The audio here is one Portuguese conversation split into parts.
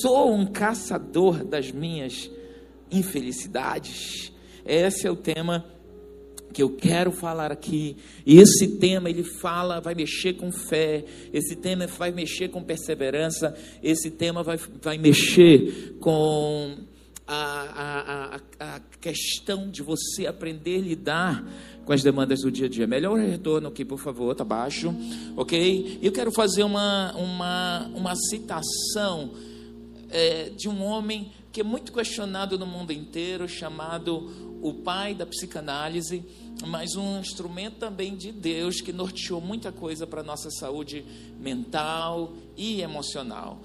sou um caçador das minhas infelicidades. Esse é o tema que eu quero falar aqui. E esse tema ele fala, vai mexer com fé, esse tema vai mexer com perseverança, esse tema vai, vai mexer com a, a, a, a questão de você aprender a lidar com as demandas do dia a dia. Melhor retorno aqui, por favor, tá baixo, ok? Eu quero fazer uma, uma, uma citação é, de um homem que é muito questionado no mundo inteiro, chamado o pai da psicanálise, mas um instrumento também de Deus que norteou muita coisa para a nossa saúde mental e emocional.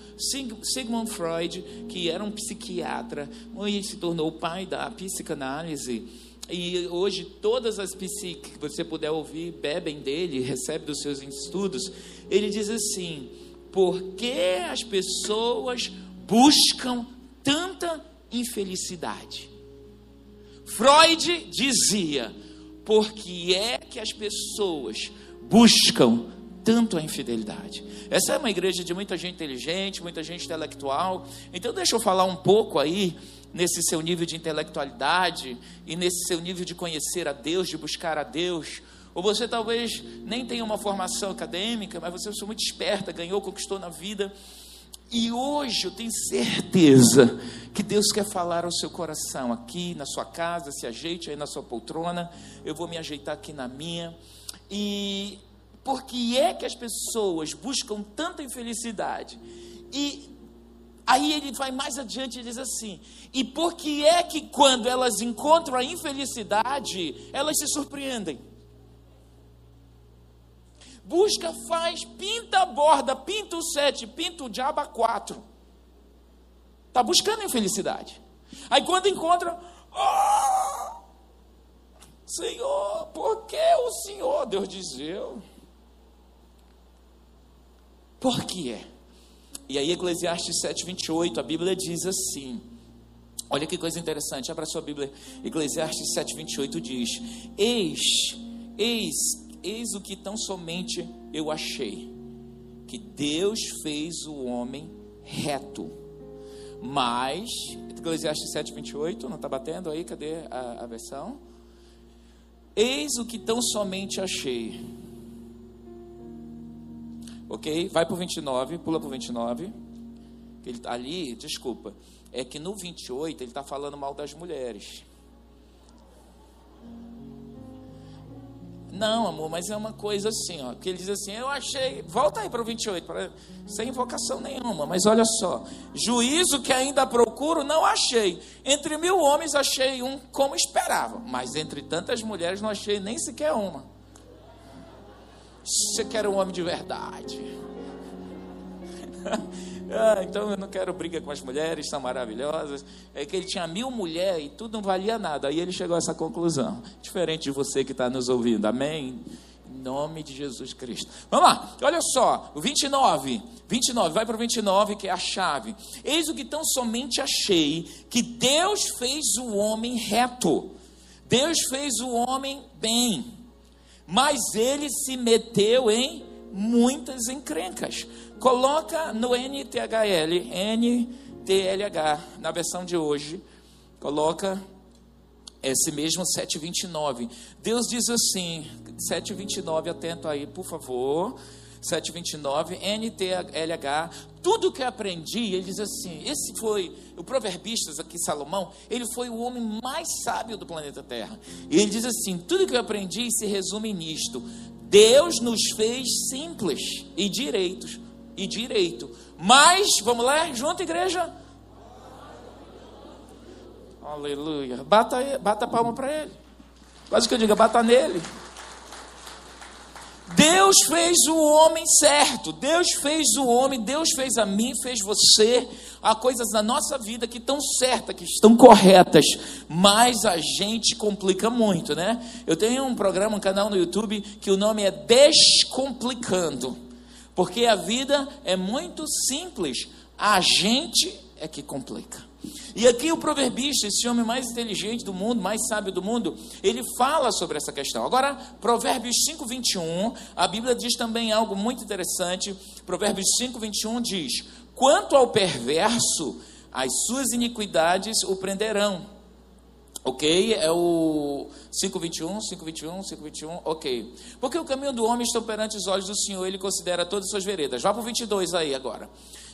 Sigmund Freud, que era um psiquiatra, ele se tornou o pai da psicanálise. E hoje todas as psique que você puder ouvir bebem dele, recebe dos seus estudos. Ele diz assim: por que as pessoas buscam tanta infelicidade? Freud dizia: por que é que as pessoas buscam tanto a infidelidade? Essa é uma igreja de muita gente inteligente, muita gente intelectual. Então, deixa eu falar um pouco aí nesse seu nível de intelectualidade e nesse seu nível de conhecer a Deus, de buscar a Deus. Ou você talvez nem tenha uma formação acadêmica, mas você é muito esperta, ganhou, conquistou na vida. E hoje eu tenho certeza que Deus quer falar ao seu coração, aqui na sua casa, se ajeite aí na sua poltrona, eu vou me ajeitar aqui na minha. E por que é que as pessoas buscam tanta infelicidade? E aí ele vai mais adiante e diz assim: e por que é que quando elas encontram a infelicidade, elas se surpreendem? Busca, faz, pinta a borda, pinta o sete, pinta o diabo a quatro. Está buscando infelicidade. Aí quando encontra, oh, Senhor, por que o Senhor? Deus diz eu. Por que é? E aí Eclesiastes 7, 28, a Bíblia diz assim. Olha que coisa interessante, abra sua Bíblia. Eclesiastes 7, 28 diz: Eis, eis Eis o que tão somente eu achei: que Deus fez o homem reto. Mas, Eclesiastes 7, 28, não está batendo aí? Cadê a, a versão? Eis o que tão somente achei. Ok? Vai para o 29, pula para o 29. Ele, tá ali, desculpa, é que no 28 ele está falando mal das mulheres. Não, amor, mas é uma coisa assim, ó, que ele diz assim, eu achei, volta aí para o 28, pra, sem invocação nenhuma, mas olha só, juízo que ainda procuro, não achei, entre mil homens achei um como esperava, mas entre tantas mulheres não achei nem sequer uma, você quer um homem de verdade, Ah, então eu não quero briga com as mulheres, são maravilhosas. É que ele tinha mil mulheres e tudo não valia nada. Aí ele chegou a essa conclusão. Diferente de você que está nos ouvindo. Amém? Em nome de Jesus Cristo. Vamos lá, olha só, o 29. 29, vai para o 29, que é a chave. Eis o que tão somente achei: que Deus fez o homem reto. Deus fez o homem bem. Mas ele se meteu em muitas encrencas. Coloca no NTHL, NTLH, na versão de hoje, coloca esse mesmo 729. Deus diz assim, 729, atento aí, por favor. 729, NTLH, tudo que aprendi, ele diz assim: esse foi o proverbistas aqui, Salomão, ele foi o homem mais sábio do planeta Terra. Ele diz assim: tudo que eu aprendi se resume nisto: Deus nos fez simples e direitos e direito. Mas, vamos lá, junto, igreja. Aleluia. Bata, bata a palma para ele. Quase que eu diga, bata nele. Deus fez o homem certo, Deus fez o homem, Deus fez a mim, fez você. Há coisas na nossa vida que estão certas, que estão corretas, mas a gente complica muito, né? Eu tenho um programa, um canal no YouTube que o nome é Descomplicando. Porque a vida é muito simples, a gente é que complica. E aqui o proverbista, esse homem mais inteligente do mundo, mais sábio do mundo, ele fala sobre essa questão. Agora, Provérbios 5, 21, a Bíblia diz também algo muito interessante. Provérbios 5, 21 diz: Quanto ao perverso, as suas iniquidades o prenderão. Ok? É o 521, 521, 521, ok. Porque o caminho do homem está perante os olhos do Senhor, ele considera todas as suas veredas. Vá para o 22 aí agora.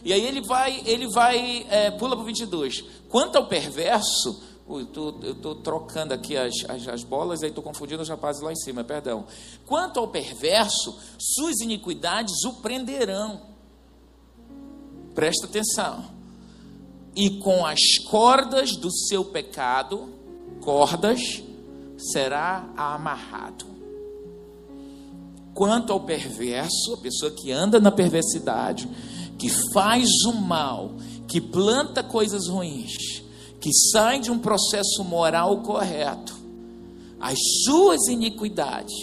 E aí ele vai, ele vai, é, pula para o 22. Quanto ao perverso, eu estou trocando aqui as, as, as bolas, aí estou confundindo os rapazes lá em cima, perdão. Quanto ao perverso, suas iniquidades o prenderão. Presta atenção. E com as cordas do seu pecado, cordas, será amarrado. Quanto ao perverso, a pessoa que anda na perversidade, que faz o mal, que planta coisas ruins, que sai de um processo moral correto, as suas iniquidades,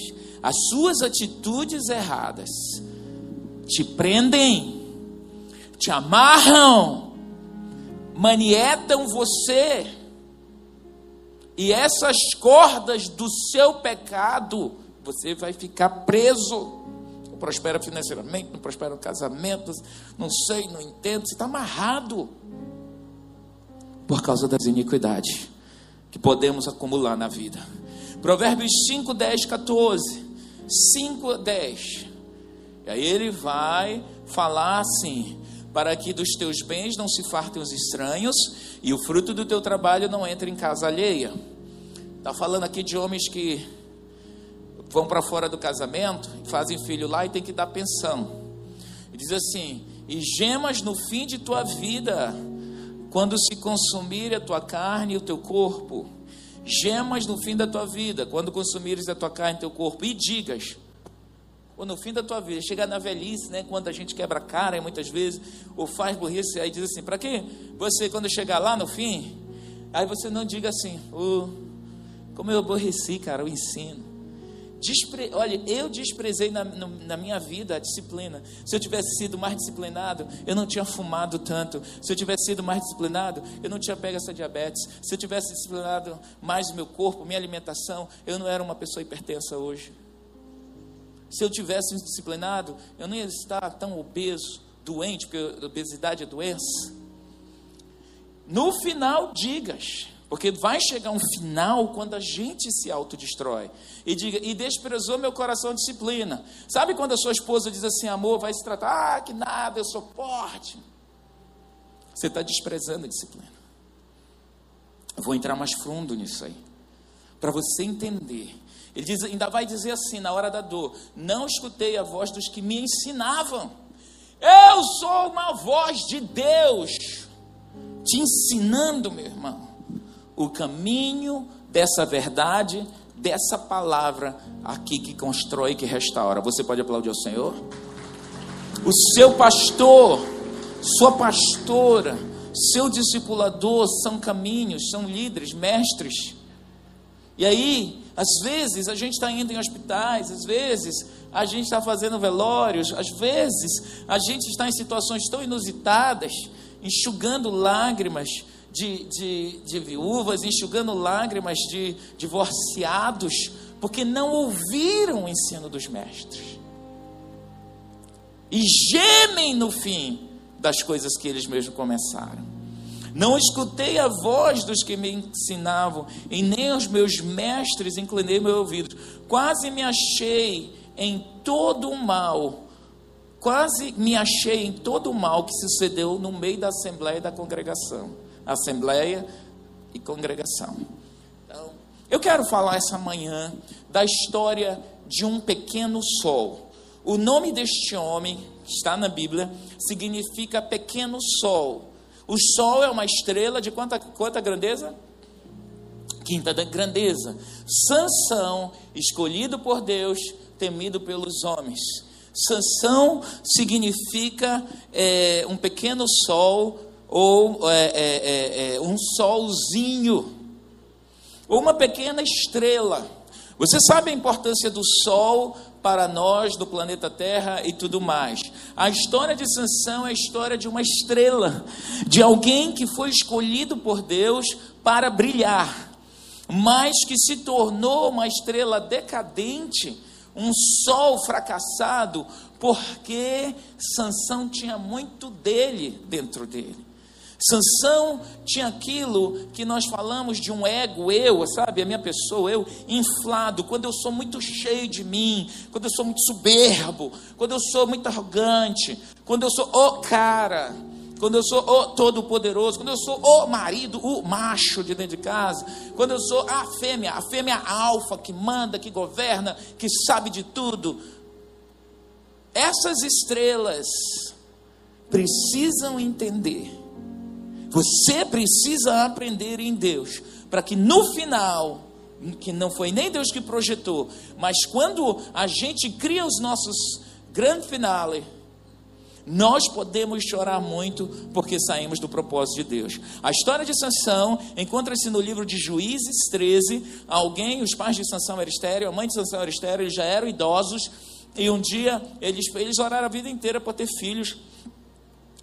as suas atitudes erradas, te prendem, te amarram, manietam você, e essas cordas do seu pecado, você vai ficar preso. Não prospera financeiramente, não prospera no casamento, não sei, não entendo, você está amarrado por causa das iniquidades que podemos acumular na vida. Provérbios 5, 10, 14. 5, 10. E aí ele vai falar assim: para que dos teus bens não se fartem os estranhos e o fruto do teu trabalho não entre em casa alheia. Está falando aqui de homens que vão para fora do casamento, fazem filho lá e tem que dar pensão. E diz assim: e gemas no fim de tua vida quando se consumir a tua carne e o teu corpo, gemas no fim da tua vida, quando consumires a tua carne e o teu corpo, e digas, ou no fim da tua vida, chegar na velhice, né, quando a gente quebra a cara, muitas vezes, ou faz burrice, aí diz assim, para que você, quando chegar lá no fim, aí você não diga assim, oh, como eu aborreci, cara, o ensino, Despre... Olha, eu desprezei na, na, minha vida a disciplina. Se eu tivesse sido mais disciplinado, eu não tinha fumado tanto. Se eu tivesse sido mais disciplinado, eu não tinha pego essa diabetes. Se eu tivesse disciplinado mais o meu corpo, minha alimentação, eu não era uma pessoa hipertensa hoje. Se eu tivesse disciplinado, eu não ia estar tão obeso, doente, porque obesidade é doença. No final, digas. Porque vai chegar um final quando a gente se autodestrói. E diga, e desprezou meu coração disciplina. Sabe quando a sua esposa diz assim, amor, vai se tratar, ah, que nada, eu sou forte. Você está desprezando a disciplina. Eu vou entrar mais fundo nisso aí. Para você entender. Ele diz, ainda vai dizer assim, na hora da dor: Não escutei a voz dos que me ensinavam. Eu sou uma voz de Deus te ensinando, meu irmão o caminho dessa verdade, dessa palavra aqui que constrói, que restaura. Você pode aplaudir ao Senhor? O seu pastor, sua pastora, seu discipulador são caminhos, são líderes, mestres. E aí, às vezes a gente está indo em hospitais, às vezes a gente está fazendo velórios, às vezes a gente está em situações tão inusitadas, enxugando lágrimas, de, de, de viúvas, enxugando lágrimas de divorciados, porque não ouviram o ensino dos mestres. E gemem no fim das coisas que eles mesmos começaram. Não escutei a voz dos que me ensinavam, e nem aos meus mestres inclinei meu ouvido. Quase me achei em todo o mal, quase me achei em todo o mal que sucedeu no meio da assembleia e da congregação assembleia e congregação. Então, eu quero falar essa manhã da história de um pequeno sol. O nome deste homem, que está na Bíblia, significa pequeno sol. O sol é uma estrela de quanta, quanta grandeza? Quinta da grandeza. Sansão, escolhido por Deus, temido pelos homens. Sansão significa é, um pequeno sol ou é, é, é, é, um solzinho, ou uma pequena estrela. Você sabe a importância do sol para nós, do planeta Terra e tudo mais. A história de Sansão é a história de uma estrela, de alguém que foi escolhido por Deus para brilhar, mas que se tornou uma estrela decadente um sol fracassado, porque Sansão tinha muito dele dentro dele. Sansão tinha aquilo que nós falamos de um ego, eu, sabe, a minha pessoa, eu inflado, quando eu sou muito cheio de mim, quando eu sou muito soberbo, quando eu sou muito arrogante, quando eu sou o cara, quando eu sou o todo-poderoso, quando eu sou o marido, o macho de dentro de casa, quando eu sou a fêmea, a fêmea alfa que manda, que governa, que sabe de tudo. Essas estrelas precisam entender você precisa aprender em Deus, para que no final, que não foi nem Deus que projetou, mas quando a gente cria os nossos grandes finale, nós podemos chorar muito porque saímos do propósito de Deus. A história de Sansão encontra-se no livro de Juízes 13. Alguém, os pais de Sansão eram estéreo, a mãe de Sansão era estéreo, eles já eram idosos. E um dia eles, eles oraram a vida inteira para ter filhos.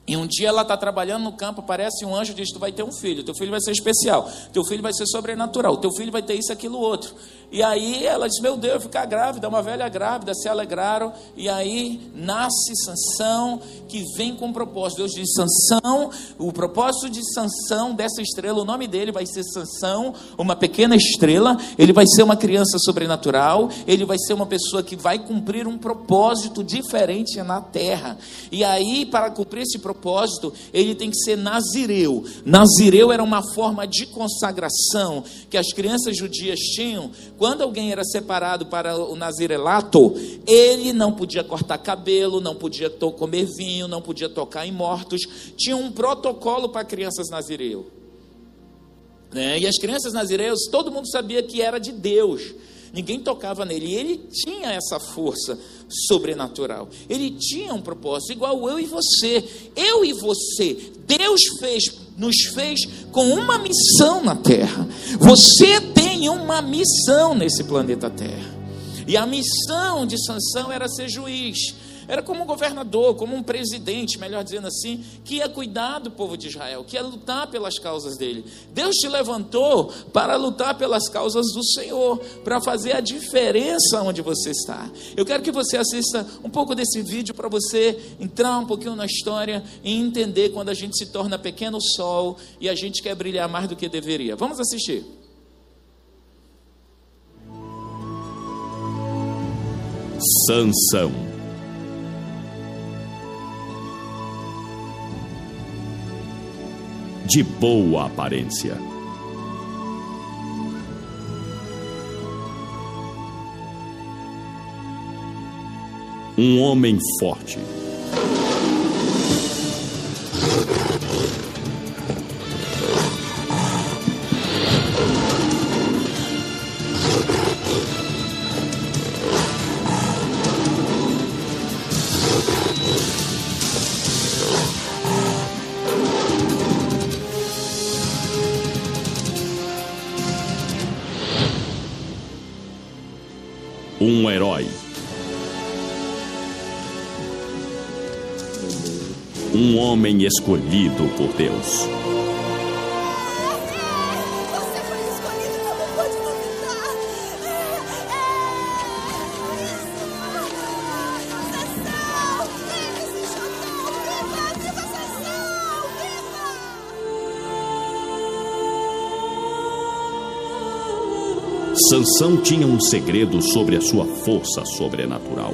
E um dia ela está trabalhando no campo, aparece um anjo diz: Tu vai ter um filho, teu filho vai ser especial, teu filho vai ser sobrenatural, teu filho vai ter isso, aquilo, outro. E aí ela diz: Meu Deus, ficar grávida, uma velha grávida, se alegraram. E aí nasce Sansão, que vem com um propósito. Deus diz: Sansão, o propósito de Sansão, dessa estrela, o nome dele vai ser Sansão, uma pequena estrela. Ele vai ser uma criança sobrenatural, ele vai ser uma pessoa que vai cumprir um propósito diferente na terra. E aí, para cumprir esse propósito, ele tem que ser nazireu. Nazireu era uma forma de consagração que as crianças judias tinham. Quando alguém era separado para o nazirelato, ele não podia cortar cabelo, não podia comer vinho, não podia tocar em mortos. Tinha um protocolo para crianças nazireu. Né? E as crianças nazireus, todo mundo sabia que era de Deus ninguém tocava nele. E ele tinha essa força sobrenatural. Ele tinha um propósito, igual eu e você. Eu e você, Deus fez, nos fez com uma missão na terra. Você tem uma missão nesse planeta Terra. E a missão de Sansão era ser juiz. Era como um governador, como um presidente, melhor dizendo assim, que ia cuidar do povo de Israel, que ia lutar pelas causas dele. Deus te levantou para lutar pelas causas do Senhor, para fazer a diferença onde você está. Eu quero que você assista um pouco desse vídeo para você entrar um pouquinho na história e entender quando a gente se torna pequeno sol e a gente quer brilhar mais do que deveria. Vamos assistir. Sansão de boa aparência. Um homem forte. Homem escolhido por Deus. Sansão tinha um segredo sobre a sua força sobrenatural.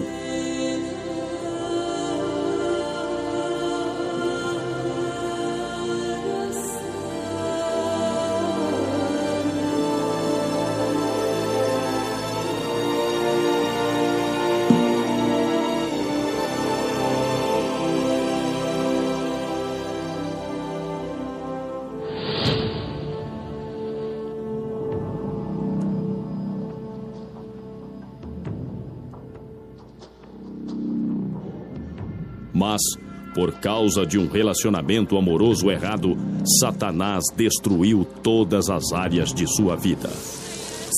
Por causa de um relacionamento amoroso errado, Satanás destruiu todas as áreas de sua vida.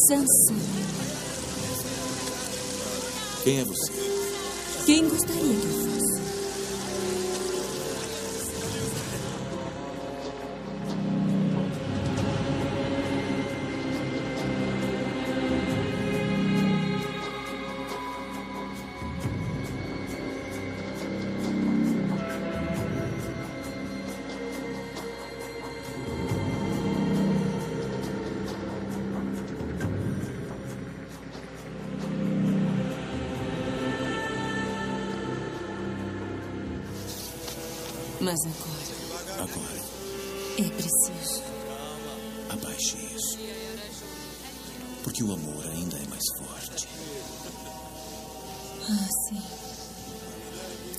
Sansão. Quem é você? Quem gostaria Mas agora Agora, é preciso. abaixe isso. Porque o amor ainda é mais forte. Ah, sim.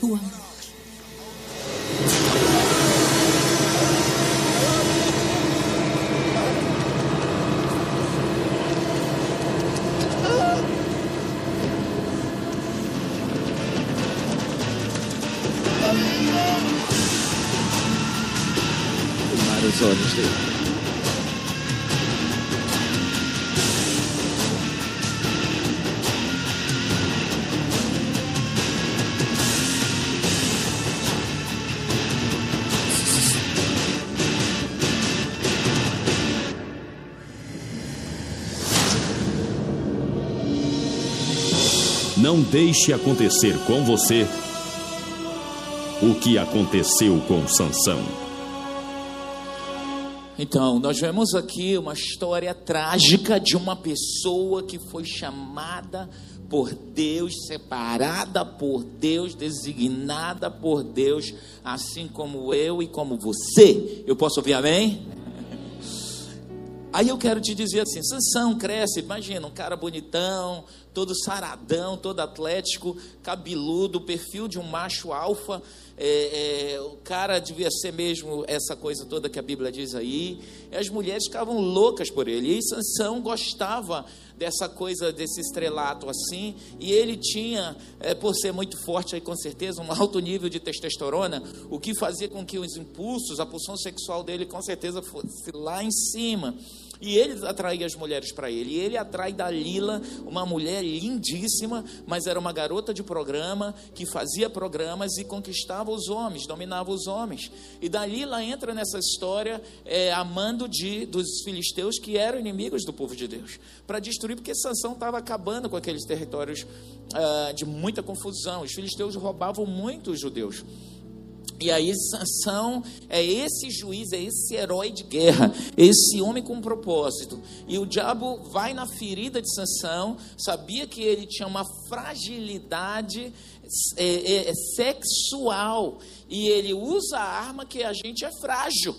O amor. Não deixe acontecer com você o que aconteceu com Sansão. Então, nós vemos aqui uma história trágica de uma pessoa que foi chamada por Deus, separada por Deus, designada por Deus, assim como eu e como você. Eu posso ouvir amém? Aí eu quero te dizer assim, Sansão cresce, imagina, um cara bonitão, todo saradão, todo atlético, cabeludo, perfil de um macho alfa, é, é, o cara devia ser mesmo essa coisa toda que a Bíblia diz aí, e as mulheres ficavam loucas por ele, e Sansão gostava dessa coisa, desse estrelato assim, e ele tinha, é, por ser muito forte aí com certeza, um alto nível de testosterona, o que fazia com que os impulsos, a pulsão sexual dele com certeza fosse lá em cima, e ele atraía as mulheres para ele. E ele atrai Dalila, uma mulher lindíssima, mas era uma garota de programa que fazia programas e conquistava os homens, dominava os homens. E Dalila entra nessa história é, amando de dos filisteus que eram inimigos do povo de Deus, para destruir, porque Sansão estava acabando com aqueles territórios ah, de muita confusão. Os filisteus roubavam muito os judeus. E aí Sansão é esse juiz, é esse herói de guerra, esse homem com propósito. E o diabo vai na ferida de Sansão, sabia que ele tinha uma fragilidade é, é, é, sexual e ele usa a arma que a gente é frágil.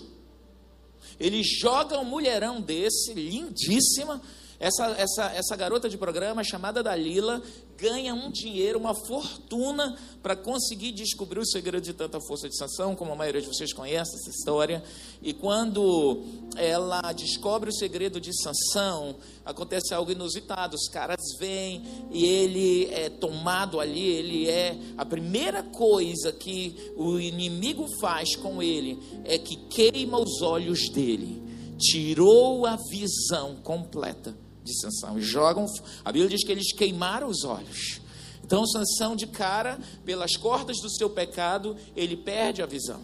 Ele joga um mulherão desse, lindíssima, essa, essa, essa garota de programa chamada Dalila ganha um dinheiro, uma fortuna para conseguir descobrir o segredo de tanta força de Sansão, como a maioria de vocês conhece essa história. E quando ela descobre o segredo de Sansão, acontece algo inusitado. Os caras vêm e ele é tomado ali, ele é a primeira coisa que o inimigo faz com ele é que queima os olhos dele. Tirou a visão completa de Sansão. E jogam, a Bíblia diz que eles queimaram os olhos. Então Sansão de cara, pelas cordas do seu pecado, ele perde a visão.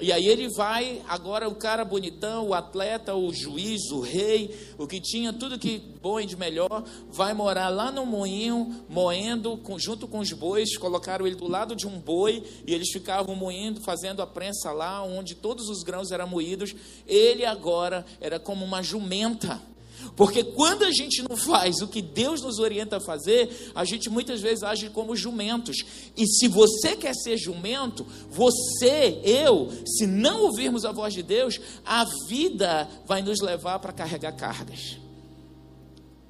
E aí ele vai, agora o cara bonitão, o atleta, o juiz, o rei, o que tinha tudo que bom e de melhor, vai morar lá no moinho, moendo junto com os bois, colocaram ele do lado de um boi e eles ficavam moendo, fazendo a prensa lá, onde todos os grãos eram moídos. Ele agora era como uma jumenta. Porque quando a gente não faz o que Deus nos orienta a fazer, a gente muitas vezes age como jumentos. E se você quer ser jumento, você, eu, se não ouvirmos a voz de Deus, a vida vai nos levar para carregar cargas.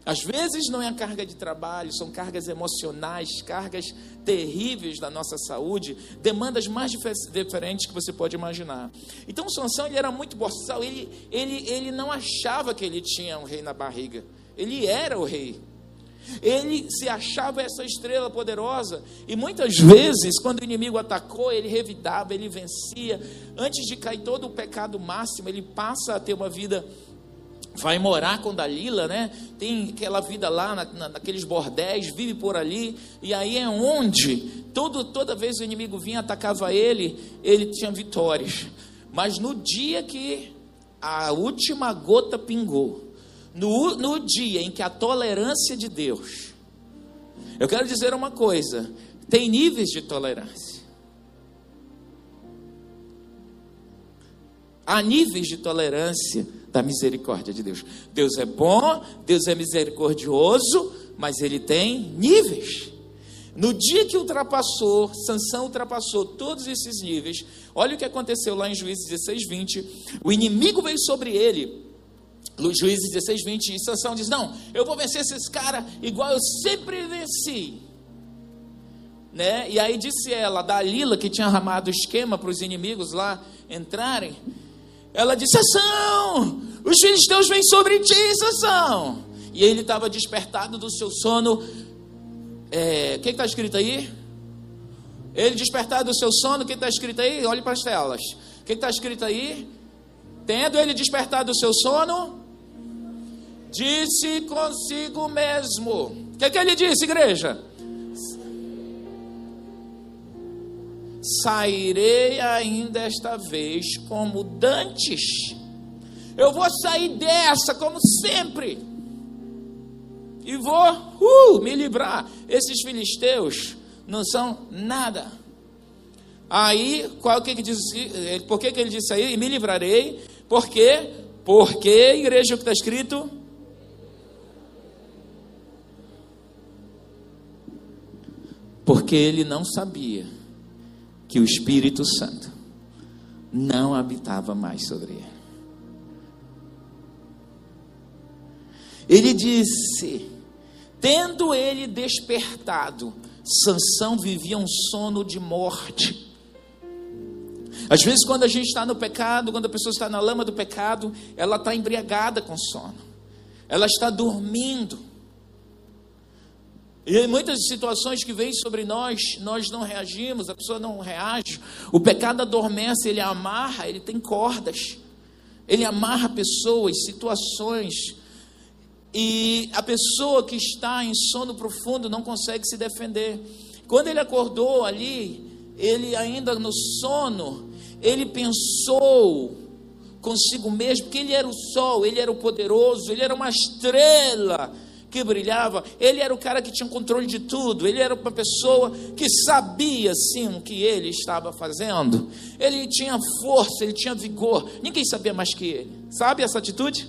Às vezes não é a carga de trabalho, são cargas emocionais, cargas terríveis da nossa saúde, demandas mais diferentes que você pode imaginar. Então Sansão ele era muito boçal, ele, ele, ele não achava que ele tinha um rei na barriga, ele era o rei. Ele se achava essa estrela poderosa e muitas vezes, quando o inimigo atacou, ele revidava, ele vencia. Antes de cair todo o pecado máximo, ele passa a ter uma vida vai morar com Dalila, né? Tem aquela vida lá na, na, naqueles bordéis, vive por ali, e aí é onde todo, toda vez o inimigo vinha atacava ele, ele tinha vitórias. Mas no dia que a última gota pingou, no, no dia em que a tolerância de Deus, eu quero dizer uma coisa: tem níveis de tolerância. Há níveis de tolerância da misericórdia de Deus. Deus é bom, Deus é misericordioso, mas ele tem níveis. No dia que ultrapassou, Sansão ultrapassou todos esses níveis, olha o que aconteceu lá em Juízes 16, 20. O inimigo veio sobre ele. Juízes 16, 20. E Sansão diz: Não, eu vou vencer esses caras igual eu sempre venci. Né? E aí disse ela, Dalila, que tinha armado o esquema para os inimigos lá entrarem. Ela disse: Sansão, os filisteus vêm sobre ti, Sansão. E ele estava despertado do seu sono é, o que está escrito aí? Ele despertado do seu sono, o que está escrito aí? Olhe para as telas. O que está escrito aí? Tendo ele despertado do seu sono, disse consigo mesmo. O que, que ele disse, igreja? Sairei ainda esta vez como dantes. Eu vou sair dessa como sempre e vou uh, me livrar. Esses filisteus não são nada. Aí, qual que, que diz? Por que, que ele disse aí? E me livrarei. Por quê? Porque, igreja, o que está escrito? Porque ele não sabia que o Espírito Santo não habitava mais sobre ele. Ele disse: Tendo ele despertado, Sansão vivia um sono de morte. Às vezes, quando a gente está no pecado, quando a pessoa está na lama do pecado, ela está embriagada com sono, ela está dormindo. E muitas situações que vêm sobre nós, nós não reagimos, a pessoa não reage. O pecado adormece, ele amarra, ele tem cordas. Ele amarra pessoas, situações, e a pessoa que está em sono profundo não consegue se defender. Quando ele acordou ali, ele ainda no sono, ele pensou consigo mesmo que ele era o sol, ele era o poderoso, ele era uma estrela que brilhava, ele era o cara que tinha controle de tudo, ele era uma pessoa que sabia sim o que ele estava fazendo, ele tinha força, ele tinha vigor, ninguém sabia mais que ele. Sabe essa atitude?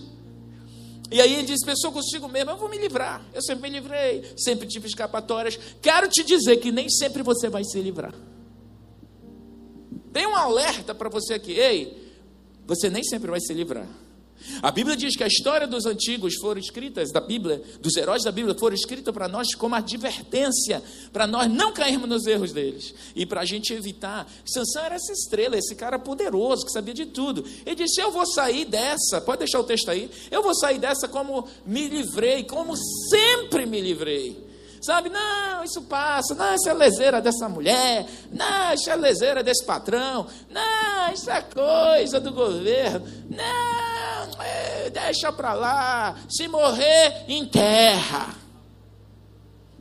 E aí ele diz: Pensou consigo mesmo, eu vou me livrar. Eu sempre me livrei, sempre tive escapatórias. Quero te dizer que nem sempre você vai se livrar. Tem um alerta para você aqui: ei, você nem sempre vai se livrar. A Bíblia diz que a história dos antigos foram escritas da Bíblia, dos heróis da Bíblia foram escritas para nós como advertência, para nós não cairmos nos erros deles e para a gente evitar. Sansão era essa estrela, esse cara poderoso que sabia de tudo. Ele disse: Eu vou sair dessa, pode deixar o texto aí, eu vou sair dessa como me livrei, como sempre me livrei. Sabe, não, isso passa, não, isso é lezeira dessa mulher, não, isso é lezeira desse patrão, não, isso é coisa do governo, não, é, deixa para lá, se morrer, enterra.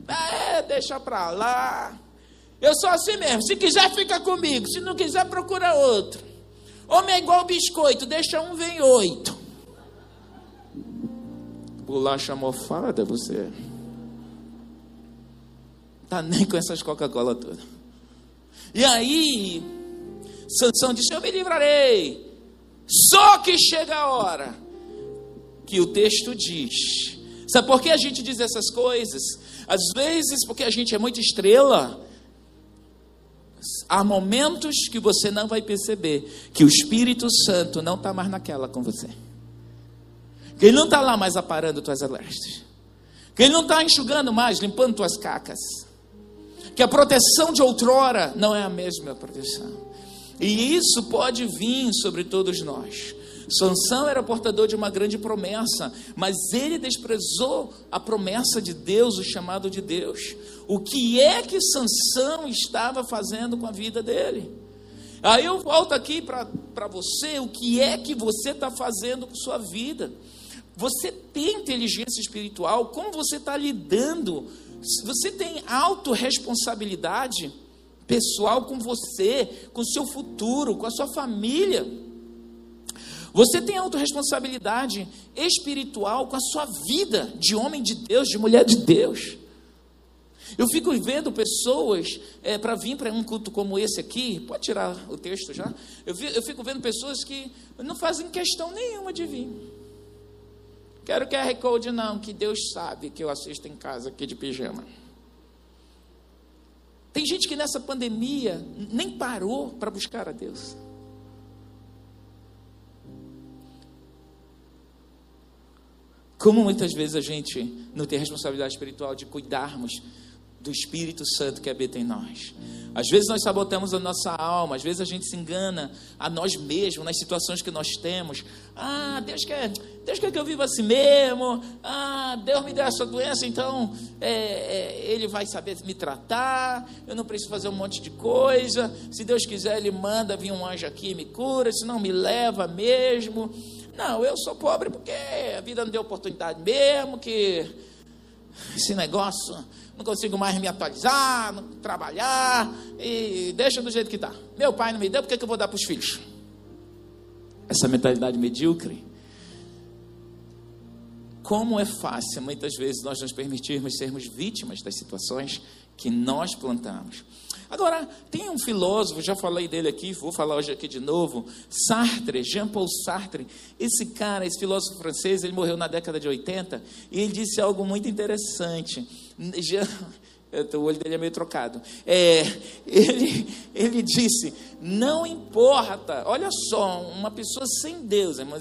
É, deixa para lá. Eu sou assim mesmo, se quiser fica comigo, se não quiser procura outro. Homem é igual biscoito, deixa um, vem oito. Bolacha mofada você tá nem com essas Coca-Cola todas. E aí, Sansão disse: Eu me livrarei. Só que chega a hora que o texto diz. Sabe por que a gente diz essas coisas? Às vezes, porque a gente é muito estrela. Há momentos que você não vai perceber que o Espírito Santo não está mais naquela com você. Que ele não está lá mais aparando tuas alertas. Que ele não está enxugando mais, limpando tuas cacas que a proteção de outrora não é a mesma proteção. E isso pode vir sobre todos nós. Sansão era portador de uma grande promessa, mas ele desprezou a promessa de Deus, o chamado de Deus. O que é que Sansão estava fazendo com a vida dele? Aí eu volto aqui para você, o que é que você está fazendo com sua vida? Você tem inteligência espiritual? Como você está lidando você tem autorresponsabilidade pessoal com você, com o seu futuro, com a sua família. Você tem autorresponsabilidade espiritual com a sua vida de homem de Deus, de mulher de Deus. Eu fico vendo pessoas é, para vir para um culto como esse aqui, pode tirar o texto já. Eu, eu fico vendo pessoas que não fazem questão nenhuma de vir. Quero QR Code não, que Deus sabe que eu assisto em casa aqui de pijama. Tem gente que nessa pandemia nem parou para buscar a Deus. Como muitas vezes a gente não tem responsabilidade espiritual de cuidarmos do Espírito Santo que habita em nós. Às vezes nós sabotamos a nossa alma, às vezes a gente se engana a nós mesmos nas situações que nós temos. Ah, Deus quer, Deus quer que eu viva assim mesmo. Ah, Deus me deu essa doença, então é, é, Ele vai saber me tratar. Eu não preciso fazer um monte de coisa. Se Deus quiser, Ele manda vir um anjo aqui e me cura, se não me leva mesmo. Não, eu sou pobre porque a vida não deu oportunidade mesmo, que esse negócio não consigo mais me atualizar, não trabalhar, e deixa do jeito que está. Meu pai não me deu, por que, que eu vou dar para os filhos? Essa mentalidade medíocre. Como é fácil, muitas vezes, nós nos permitirmos sermos vítimas das situações que nós plantamos. Agora, tem um filósofo, já falei dele aqui, vou falar hoje aqui de novo, Sartre, Jean-Paul Sartre. Esse cara, esse filósofo francês, ele morreu na década de 80 e ele disse algo muito interessante. Já, o olho dele é meio trocado. É, ele, ele disse: não importa, olha só, uma pessoa sem Deus, irmão,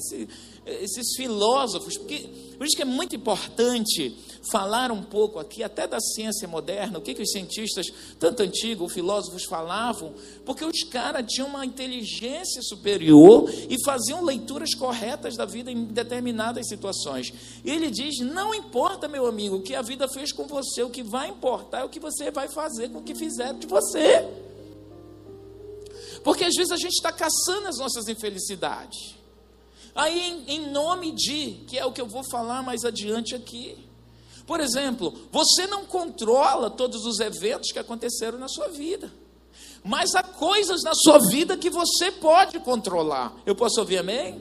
esses filósofos, porque por isso que é muito importante falar um pouco aqui, até da ciência moderna, o que, que os cientistas, tanto antigos, filósofos falavam, porque os caras tinham uma inteligência superior e faziam leituras corretas da vida em determinadas situações. E ele diz: não importa, meu amigo, o que a vida fez com você, o que vai importar é o que você vai fazer com o que fizer de você. Porque às vezes a gente está caçando as nossas infelicidades. Aí, em, em nome de, que é o que eu vou falar mais adiante aqui. Por exemplo, você não controla todos os eventos que aconteceram na sua vida. Mas há coisas na sua vida que você pode controlar. Eu posso ouvir amém?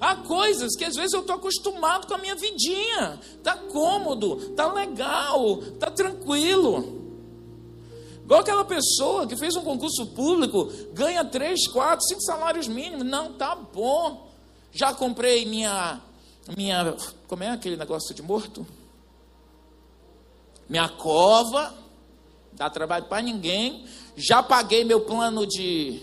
Há coisas que às vezes eu estou acostumado com a minha vidinha. Está cômodo, está legal, está tranquilo. Igual aquela pessoa que fez um concurso público, ganha três, quatro, cinco salários mínimos. Não, tá bom. Já comprei minha, minha, como é aquele negócio de morto? Minha cova, dá trabalho para ninguém. Já paguei meu plano de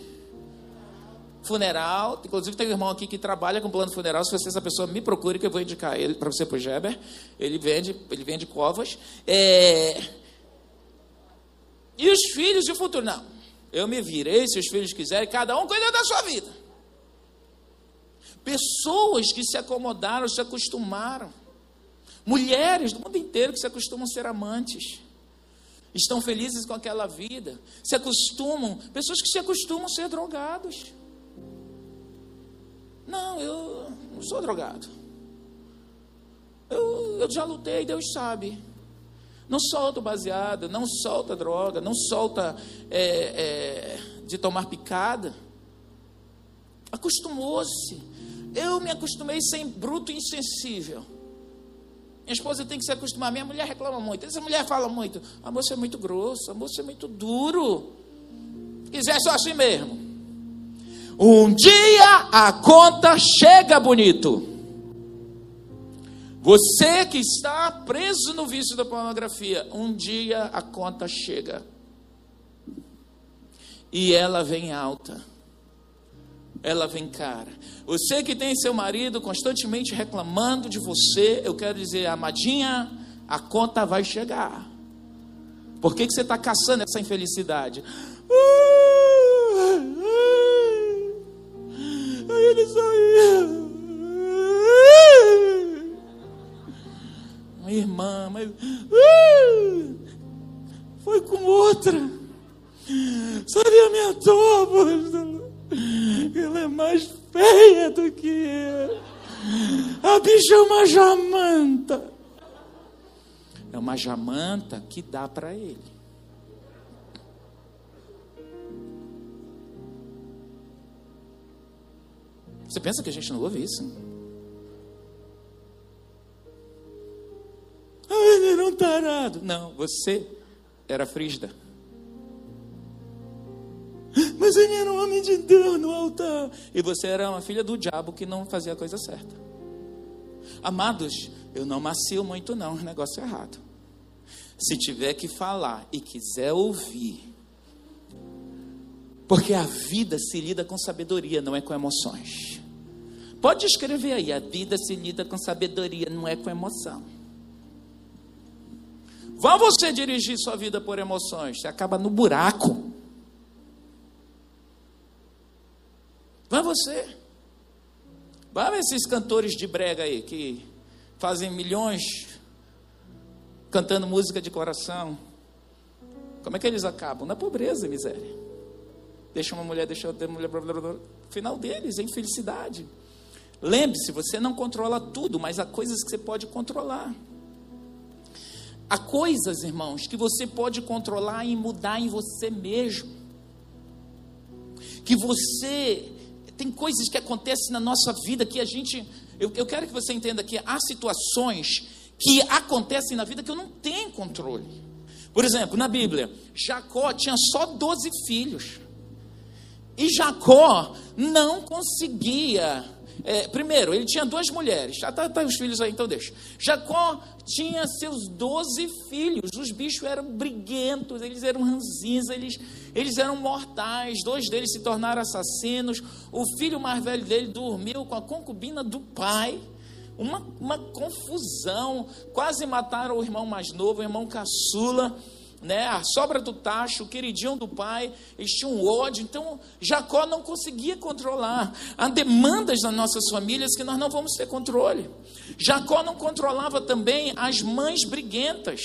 funeral. Inclusive, tem um irmão aqui que trabalha com plano funeral. Se você essa pessoa me procure, que eu vou indicar ele para você, para o Geber. Ele vende, ele vende covas. É... E os filhos e o futuro? Não. Eu me virei, se os filhos quiserem, cada um cuida da sua vida. Pessoas que se acomodaram, se acostumaram. Mulheres do mundo inteiro que se acostumam a ser amantes. Estão felizes com aquela vida. Se acostumam. Pessoas que se acostumam a ser drogados. Não, eu não sou drogado. Eu, eu já lutei, Deus sabe. Não solta baseada, não solta droga, não solta é, é, de tomar picada. Acostumou-se. Eu me acostumei sem bruto e insensível. Minha esposa tem que se acostumar. Minha mulher reclama muito. Essa mulher fala muito. A moça é muito grosso, a moça é muito duro. Se quiser só assim mesmo. Um dia a conta chega bonito. Você que está preso no vício da pornografia, um dia a conta chega. E ela vem alta ela vem cara. Você que tem seu marido constantemente reclamando de você, eu quero dizer, amadinha, a conta vai chegar. Por que, que você está caçando essa infelicidade? Ele saiu. Irmã, mas foi com outra. Sabe a minha dor, ela é mais feia do que eu. A bicha é uma jamanta. É uma jamanta que dá para ele. Você pensa que a gente não ouve isso? Ah, ele era um tarado. Não, você era frígida. Mas ele era um homem de Deus no altar. E você era uma filha do diabo que não fazia a coisa certa. Amados, eu não macio muito, não, é negócio errado. Se tiver que falar e quiser ouvir, porque a vida se lida com sabedoria, não é com emoções. Pode escrever aí: a vida se lida com sabedoria, não é com emoção. Vá você dirigir sua vida por emoções, você acaba no buraco. Vá você. Vá ver esses cantores de brega aí que fazem milhões cantando música de coração. Como é que eles acabam? Na pobreza e miséria. Deixa uma mulher, deixa outra mulher. Blá, blá, blá. Final deles é infelicidade. Lembre-se, você não controla tudo, mas há coisas que você pode controlar. Há coisas, irmãos, que você pode controlar e mudar em você mesmo. Que você. Tem coisas que acontecem na nossa vida que a gente. Eu, eu quero que você entenda que há situações que acontecem na vida que eu não tenho controle. Por exemplo, na Bíblia, Jacó tinha só 12 filhos. E Jacó não conseguia é, primeiro, ele tinha duas mulheres. Já tá, tá os filhos aí, então deixa. Jacó tinha seus doze filhos. Os bichos eram briguentos, eles eram ranzinhos, eles, eles eram mortais. Dois deles se tornaram assassinos. O filho mais velho dele dormiu com a concubina do pai. Uma, uma confusão. Quase mataram o irmão mais novo, o irmão caçula né, a sobra do tacho, o queridinho do pai, eles tinham ódio, então Jacó não conseguia controlar. Há demandas nas nossas famílias que nós não vamos ter controle. Jacó não controlava também as mães briguentas.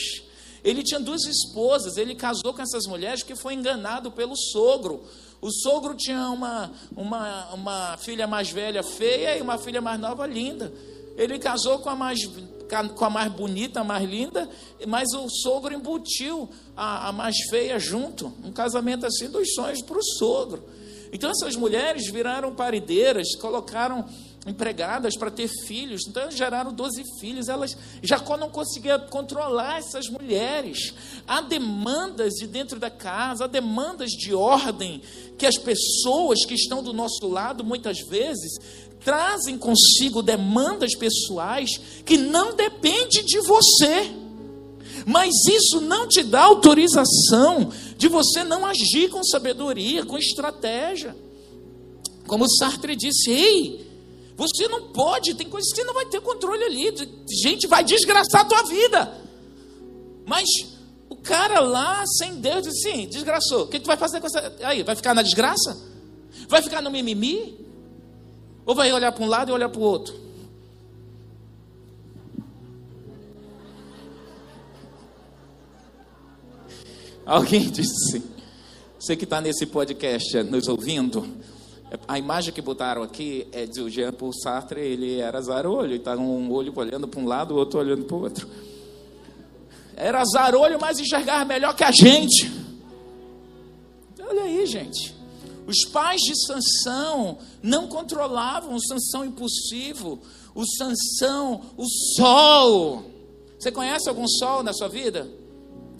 Ele tinha duas esposas, ele casou com essas mulheres porque foi enganado pelo sogro. O sogro tinha uma, uma, uma filha mais velha feia e uma filha mais nova linda. Ele casou com a mais com a mais bonita, a mais linda, mas o sogro embutiu a, a mais feia junto. Um casamento assim dos sonhos para o sogro. Então essas mulheres viraram parideiras, colocaram empregadas para ter filhos, então geraram 12 filhos. Elas, Jacó não conseguia controlar essas mulheres. Há demandas de dentro da casa, há demandas de ordem que as pessoas que estão do nosso lado muitas vezes trazem consigo demandas pessoais que não dependem de você. Mas isso não te dá autorização de você não agir com sabedoria, com estratégia. Como Sartre disse, ei, você não pode, tem coisas que você não vai ter controle ali. Gente, vai desgraçar a tua vida. Mas o cara lá, sem Deus, disse assim: desgraçou. O que tu vai fazer com essa. Aí, vai ficar na desgraça? Vai ficar no mimimi? Ou vai olhar para um lado e olhar para o outro? Alguém disse, você que está nesse podcast nos ouvindo, a imagem que botaram aqui é de Jean Paul Sartre, ele era zarolho, está um olho olhando para um lado, o outro olhando para o outro. Era zarolho, mas enxergava melhor que a gente. Olha aí, gente. Os pais de Sansão não controlavam o Sansão impulsivo, o Sansão, o sol. Você conhece algum sol na sua vida?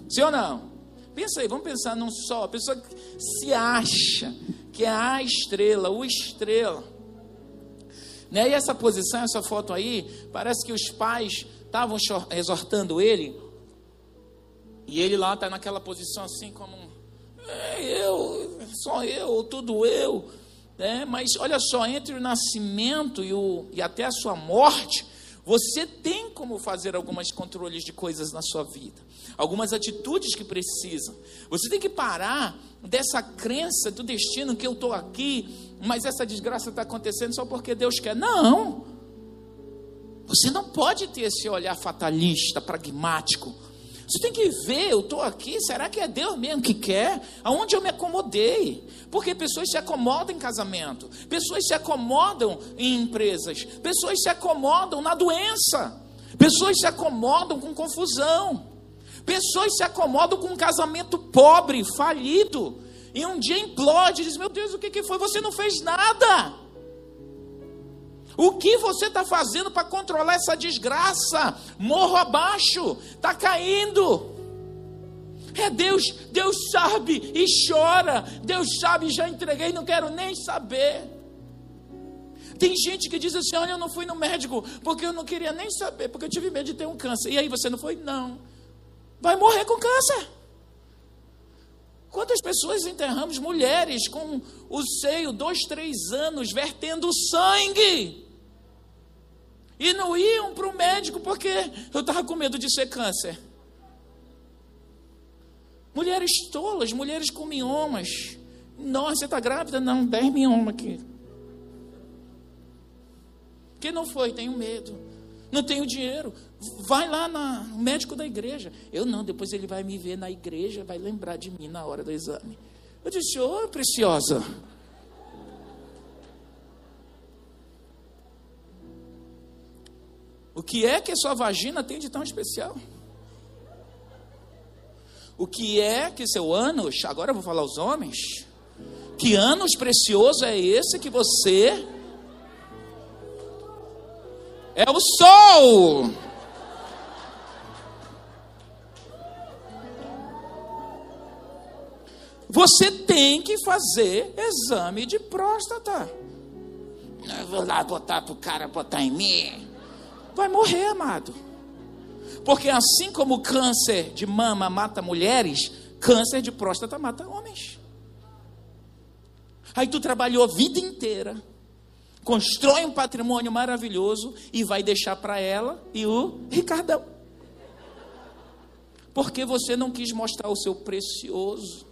Sim ou não? Pensa aí, vamos pensar num sol. A pessoa que se acha que é a estrela, o estrela. Né? E essa posição, essa foto aí, parece que os pais estavam exortando ele. E ele lá está naquela posição assim como é eu, só eu, tudo eu. Né? Mas olha só, entre o nascimento e, o, e até a sua morte, você tem como fazer algumas controles de coisas na sua vida, algumas atitudes que precisam. Você tem que parar dessa crença do destino que eu estou aqui, mas essa desgraça está acontecendo só porque Deus quer. Não! Você não pode ter esse olhar fatalista, pragmático. Você tem que ver, eu estou aqui, será que é Deus mesmo que quer? Aonde eu me acomodei? Porque pessoas se acomodam em casamento, pessoas se acomodam em empresas, pessoas se acomodam na doença, pessoas se acomodam com confusão, pessoas se acomodam com um casamento pobre, falido, e um dia implode diz: Meu Deus, o que, que foi? Você não fez nada. O que você está fazendo para controlar essa desgraça? Morro abaixo, está caindo. É Deus, Deus sabe e chora. Deus sabe, já entreguei, não quero nem saber. Tem gente que diz assim: Olha, eu não fui no médico porque eu não queria nem saber, porque eu tive medo de ter um câncer. E aí você não foi? Não. vai morrer com câncer. Quantas pessoas enterramos mulheres com o seio, dois, três anos, vertendo sangue? E não iam para o médico porque eu estava com medo de ser câncer. Mulheres tolas, mulheres com miomas. Nossa, você está grávida? Não, 10 miomas aqui. Que não foi? Tenho medo. Não tenho dinheiro. Vai lá na, no médico da igreja. Eu não, depois ele vai me ver na igreja, vai lembrar de mim na hora do exame. Eu disse, ô oh, preciosa. O que é que a sua vagina tem de tão especial? O que é que seu ânus, agora eu vou falar aos homens, que ânus precioso é esse que você é o sol. Você tem que fazer exame de próstata. Eu vou lá botar para o cara botar em mim. Vai morrer, amado. Porque assim como o câncer de mama mata mulheres, câncer de próstata mata homens. Aí tu trabalhou a vida inteira, constrói um patrimônio maravilhoso e vai deixar para ela e o Ricardão. Porque você não quis mostrar o seu precioso.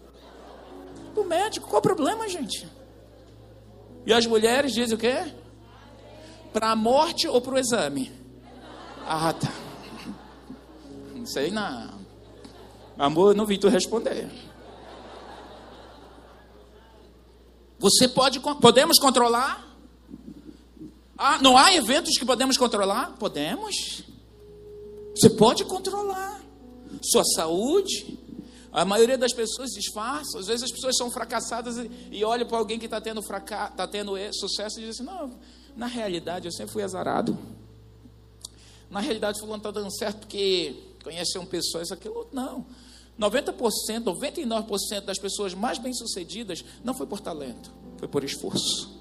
O médico, qual o problema, gente? E as mulheres dizem o quê? Para a morte ou para o exame? Ah, tá. Não sei não. Amor, eu não vi tu responder. Você pode, podemos controlar? Ah, não há eventos que podemos controlar? Podemos. Você pode controlar sua saúde. A maioria das pessoas disfarça. Às vezes as pessoas são fracassadas e, e olham para alguém que está tendo, tá tendo sucesso e dizem assim: Não, na realidade eu sempre fui azarado. Na realidade, fulano está dando certo porque conheceu pessoas, aquilo. Não. 90%, 99% das pessoas mais bem-sucedidas não foi por talento, foi por esforço.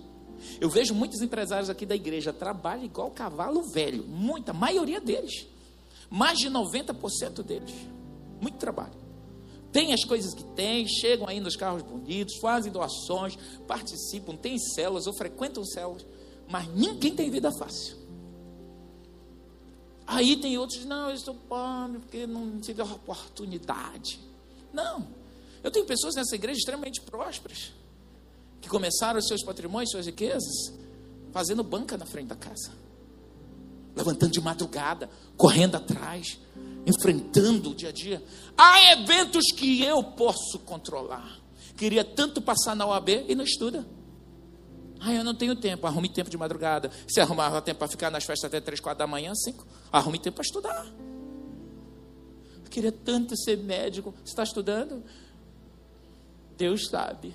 Eu vejo muitos empresários aqui da igreja trabalham igual cavalo velho, muita, maioria deles. Mais de 90% deles. Muito trabalho. Tem as coisas que tem, chegam aí nos carros bonitos, fazem doações, participam, têm células ou frequentam células, mas ninguém tem vida fácil. Aí tem outros, não, eu estou pobre porque não tive a oportunidade. Não. Eu tenho pessoas nessa igreja extremamente prósperas, que começaram seus patrimônios, suas riquezas, fazendo banca na frente da casa. Levantando de madrugada, correndo atrás, enfrentando o dia a dia. Há eventos que eu posso controlar. Queria tanto passar na OAB e não estuda. Ah, eu não tenho tempo. Arrume tempo de madrugada. Se arrumava tempo para ficar nas festas até 3, 4 da manhã, 5. Arrume tempo para estudar. Eu queria tanto ser médico. Você está estudando? Deus sabe.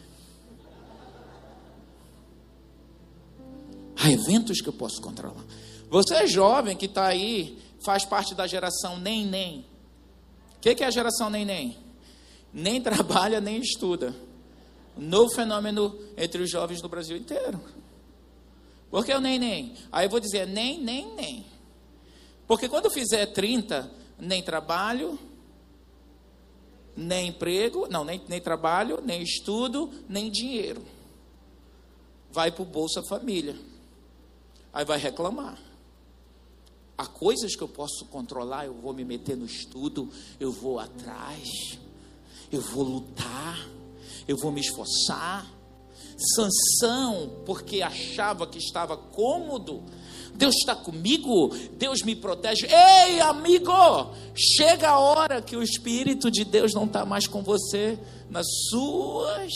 Há eventos que eu posso controlar. Você é jovem que está aí, faz parte da geração nem nem. O que, que é a geração nem nem? Nem trabalha, nem estuda. Novo fenômeno entre os jovens no Brasil inteiro. Por que o nem, nem? Aí eu vou dizer nem, nem, nem. Porque quando fizer 30, nem trabalho, nem emprego, não, nem, nem trabalho, nem estudo, nem dinheiro. Vai para o Bolsa Família. Aí vai reclamar. Há coisas que eu posso controlar, eu vou me meter no estudo, eu vou atrás, eu vou lutar eu vou me esforçar. Sansão, porque achava que estava cômodo, Deus está comigo, Deus me protege. Ei, amigo, chega a hora que o Espírito de Deus não está mais com você nas suas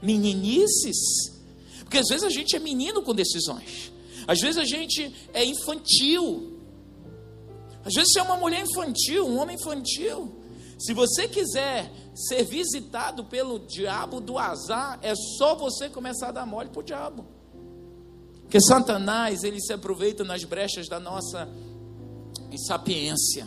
meninices. Porque às vezes a gente é menino com decisões, às vezes a gente é infantil, às vezes você é uma mulher infantil, um homem infantil. Se você quiser ser visitado pelo diabo do azar, é só você começar a dar mole para o diabo. Porque Satanás, ele se aproveita nas brechas da nossa insapiência.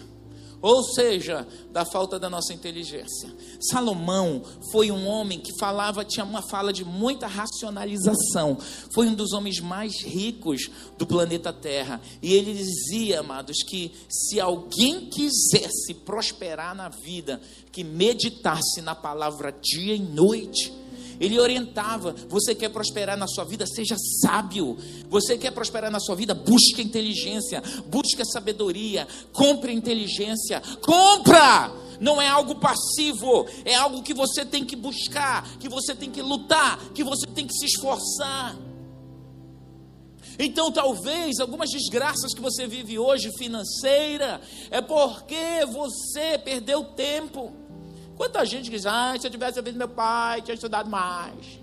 Ou seja, da falta da nossa inteligência. Salomão foi um homem que falava, tinha uma fala de muita racionalização. Foi um dos homens mais ricos do planeta Terra. E ele dizia, amados, que se alguém quisesse prosperar na vida, que meditasse na palavra dia e noite. Ele orientava: você quer prosperar na sua vida, seja sábio. Você quer prosperar na sua vida, busque inteligência, busque a sabedoria, compre inteligência, compra! Não é algo passivo, é algo que você tem que buscar, que você tem que lutar, que você tem que se esforçar. Então, talvez algumas desgraças que você vive hoje, financeira, é porque você perdeu tempo. Quanta gente diz, ah, se eu tivesse ouvido meu pai, tinha estudado mais.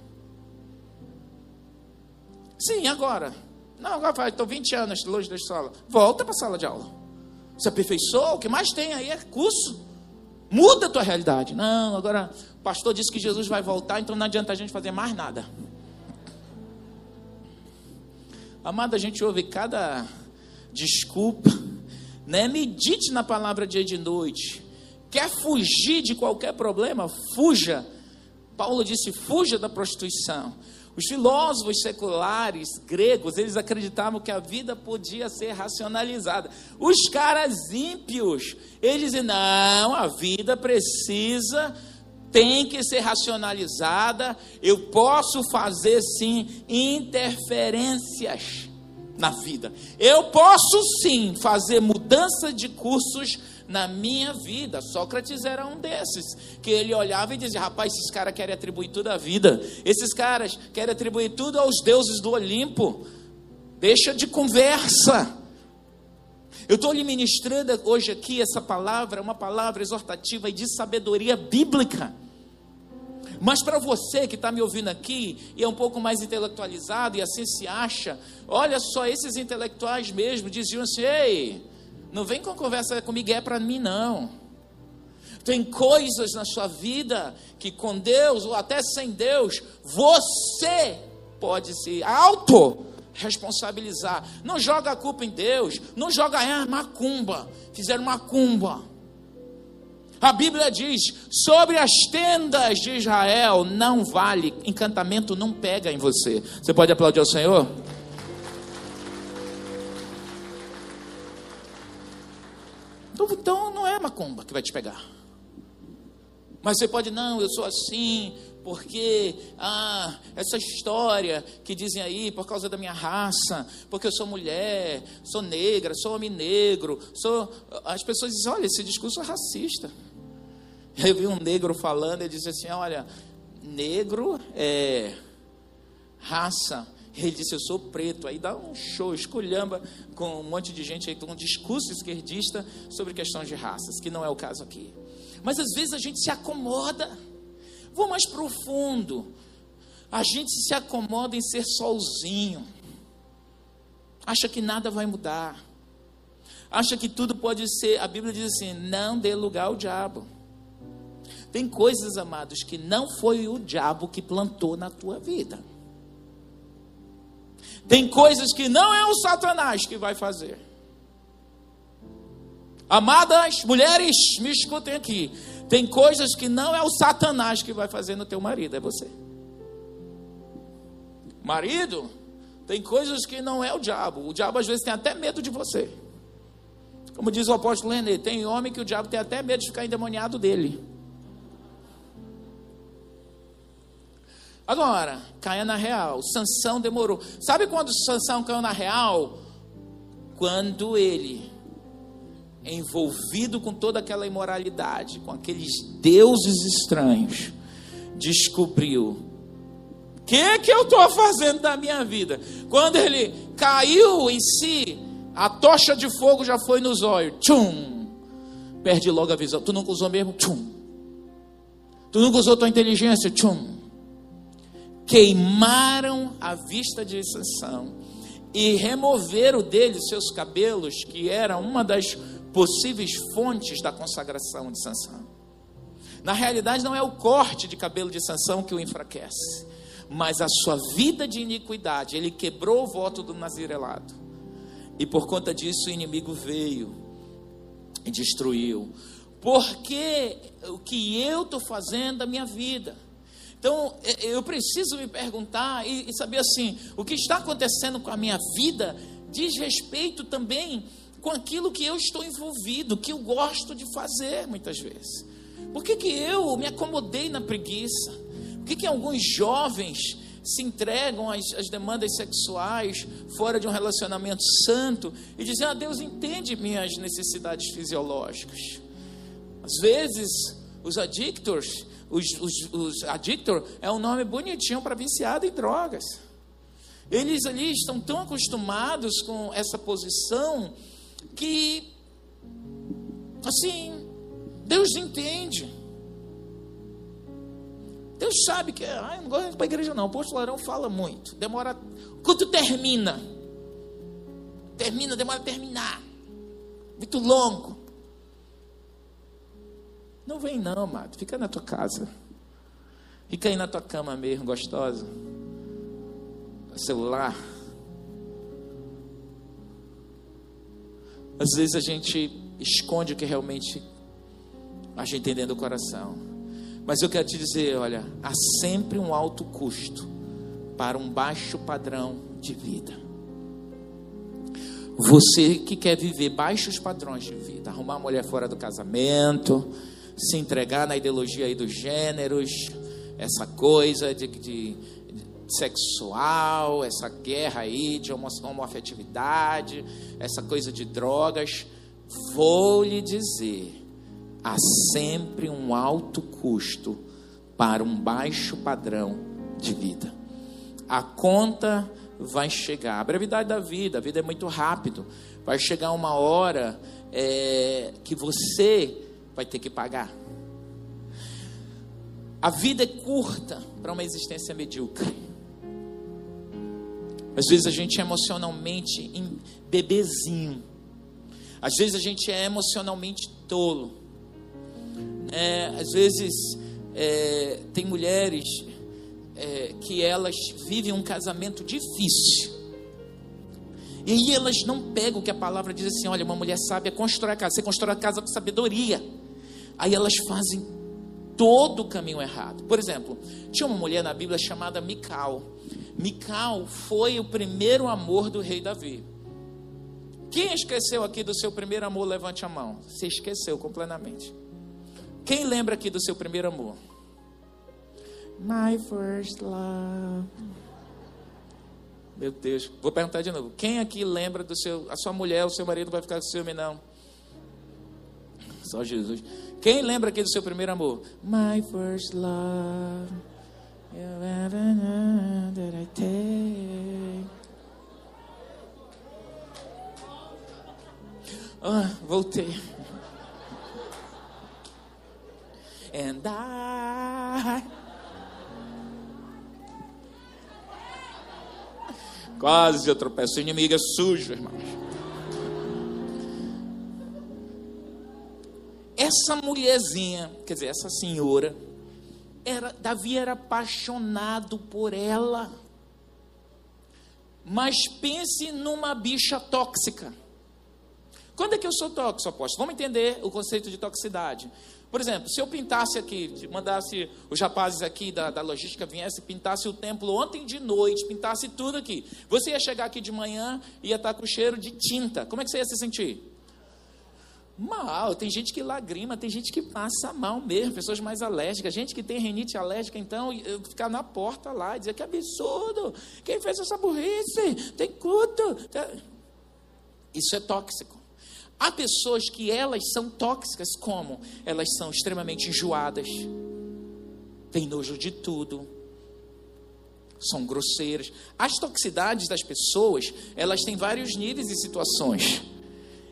Sim, agora. Não, agora estou 20 anos longe da escola. Volta para a sala de aula. Se aperfeiçoa, o que mais tem aí é curso. Muda a tua realidade. Não, agora o pastor disse que Jesus vai voltar, então não adianta a gente fazer mais nada. Amada, a gente ouve cada desculpa, né? Medite na palavra dia e de noite. Quer fugir de qualquer problema? Fuja. Paulo disse: fuja da prostituição. Os filósofos seculares gregos, eles acreditavam que a vida podia ser racionalizada. Os caras ímpios, eles dizem: não, a vida precisa, tem que ser racionalizada. Eu posso fazer sim interferências na vida. Eu posso sim fazer mudança de cursos na minha vida. Sócrates era um desses, que ele olhava e dizia: rapaz, esses caras querem atribuir tudo à vida, esses caras querem atribuir tudo aos deuses do Olimpo. Deixa de conversa. Eu estou lhe ministrando hoje aqui essa palavra, uma palavra exortativa e de sabedoria bíblica. Mas para você que está me ouvindo aqui e é um pouco mais intelectualizado e assim se acha, olha só, esses intelectuais mesmo diziam assim: ei, não vem com conversa comigo, é para mim não. Tem coisas na sua vida que com Deus ou até sem Deus, você pode se auto responsabilizar. Não joga a culpa em Deus, não joga é macumba. Fizeram macumba. A Bíblia diz: sobre as tendas de Israel não vale, encantamento não pega em você. Você pode aplaudir ao Senhor? Macumba que vai te pegar. Mas você pode, não, eu sou assim, porque ah, essa história que dizem aí por causa da minha raça, porque eu sou mulher, sou negra, sou homem negro, sou. As pessoas dizem, olha, esse discurso é racista. Eu vi um negro falando, ele disse assim: olha, negro é raça ele disse: Eu sou preto. Aí dá um show, esculhamba com um monte de gente aí, com um discurso esquerdista sobre questões de raças, que não é o caso aqui. Mas às vezes a gente se acomoda. Vou mais profundo. A gente se acomoda em ser solzinho. Acha que nada vai mudar. Acha que tudo pode ser. A Bíblia diz assim: não dê lugar ao diabo. Tem coisas, amados, que não foi o diabo que plantou na tua vida. Tem coisas que não é o Satanás que vai fazer. Amadas mulheres, me escutem aqui. Tem coisas que não é o Satanás que vai fazer no teu marido, é você. Marido, tem coisas que não é o diabo. O diabo às vezes tem até medo de você. Como diz o apóstolo René, tem homem que o diabo tem até medo de ficar endemoniado dele. Agora, caia na real. Sansão demorou. Sabe quando Sansão caiu na real? Quando ele, envolvido com toda aquela imoralidade, com aqueles deuses estranhos, descobriu o que que eu estou fazendo da minha vida. Quando ele caiu em si, a tocha de fogo já foi nos olhos. Tchum! Perde logo a visão. Tu nunca usou mesmo? Tchum! Tu nunca usou tua inteligência? Tchum! Queimaram a vista de Sansão e removeram dele seus cabelos, que era uma das possíveis fontes da consagração de Sansão. Na realidade, não é o corte de cabelo de Sansão que o enfraquece, mas a sua vida de iniquidade. Ele quebrou o voto do nazirelado. E por conta disso o inimigo veio e destruiu. Porque o que eu estou fazendo da minha vida? Então, e- eu preciso me perguntar e, e saber assim: o que está acontecendo com a minha vida diz respeito também com aquilo que eu estou envolvido, que eu gosto de fazer muitas vezes. Por que, que eu me acomodei na preguiça? Por que, que alguns jovens se entregam às, às demandas sexuais fora de um relacionamento santo e dizem: Ah, Deus entende minhas necessidades fisiológicas. Às vezes, os adictors, os, os, os adictor é um nome bonitinho para viciado em drogas. Eles ali estão tão acostumados com essa posição que, assim, Deus entende. Deus sabe que, ah, eu não gosto de ir para a igreja não, o apóstolo Arão fala muito, demora, quanto termina? Termina, demora a terminar, muito longo. Não vem não, amado. Fica na tua casa. Fica aí na tua cama mesmo, gostosa. Celular. Às vezes a gente esconde o que realmente a gente tem dentro do coração. Mas eu quero te dizer, olha, há sempre um alto custo para um baixo padrão de vida. Você que quer viver baixos padrões de vida, arrumar uma mulher fora do casamento, se entregar na ideologia aí dos gêneros, essa coisa de, de sexual, essa guerra aí de homo, homoafetividade, essa coisa de drogas, vou lhe dizer, há sempre um alto custo para um baixo padrão de vida. A conta vai chegar. A brevidade da vida, a vida é muito rápido. Vai chegar uma hora é, que você vai ter que pagar. A vida é curta para uma existência medíocre. Às vezes a gente é emocionalmente em bebezinho. Às vezes a gente é emocionalmente tolo. É, às vezes é, tem mulheres é, que elas vivem um casamento difícil. E elas não pegam que a palavra diz assim: olha, uma mulher sábia constrói a casa. Você constrói a casa com sabedoria. Aí elas fazem todo o caminho errado. Por exemplo, tinha uma mulher na Bíblia chamada Mical. Mical foi o primeiro amor do rei Davi. Quem esqueceu aqui do seu primeiro amor, levante a mão. Você esqueceu completamente. Quem lembra aqui do seu primeiro amor? My first love. Meu Deus, vou perguntar de novo. Quem aqui lembra do seu, a sua mulher, o seu marido vai ficar com ciúme não? Só Jesus. Quem lembra aqui do seu primeiro amor? My first love. You ever know that I take. Ah, voltei. And I. Quase eu tropeço. Inimigo é sujo, irmãos. Essa mulherzinha, quer dizer, essa senhora, era, Davi era apaixonado por ela. Mas pense numa bicha tóxica. Quando é que eu sou tóxico, apóstolo? Vamos entender o conceito de toxicidade. Por exemplo, se eu pintasse aqui, mandasse os rapazes aqui da, da logística viesse, pintasse o templo ontem de noite, pintasse tudo aqui. Você ia chegar aqui de manhã e ia estar com cheiro de tinta. Como é que você ia se sentir? Mal, tem gente que lagrima, tem gente que passa mal mesmo, pessoas mais alérgicas, gente que tem renite alérgica, então ficar na porta lá e dizer que absurdo, quem fez essa burrice? Tem culto. Isso é tóxico. Há pessoas que elas são tóxicas, como? Elas são extremamente enjoadas, têm nojo de tudo, são grosseiras. As toxicidades das pessoas, elas têm vários níveis e situações.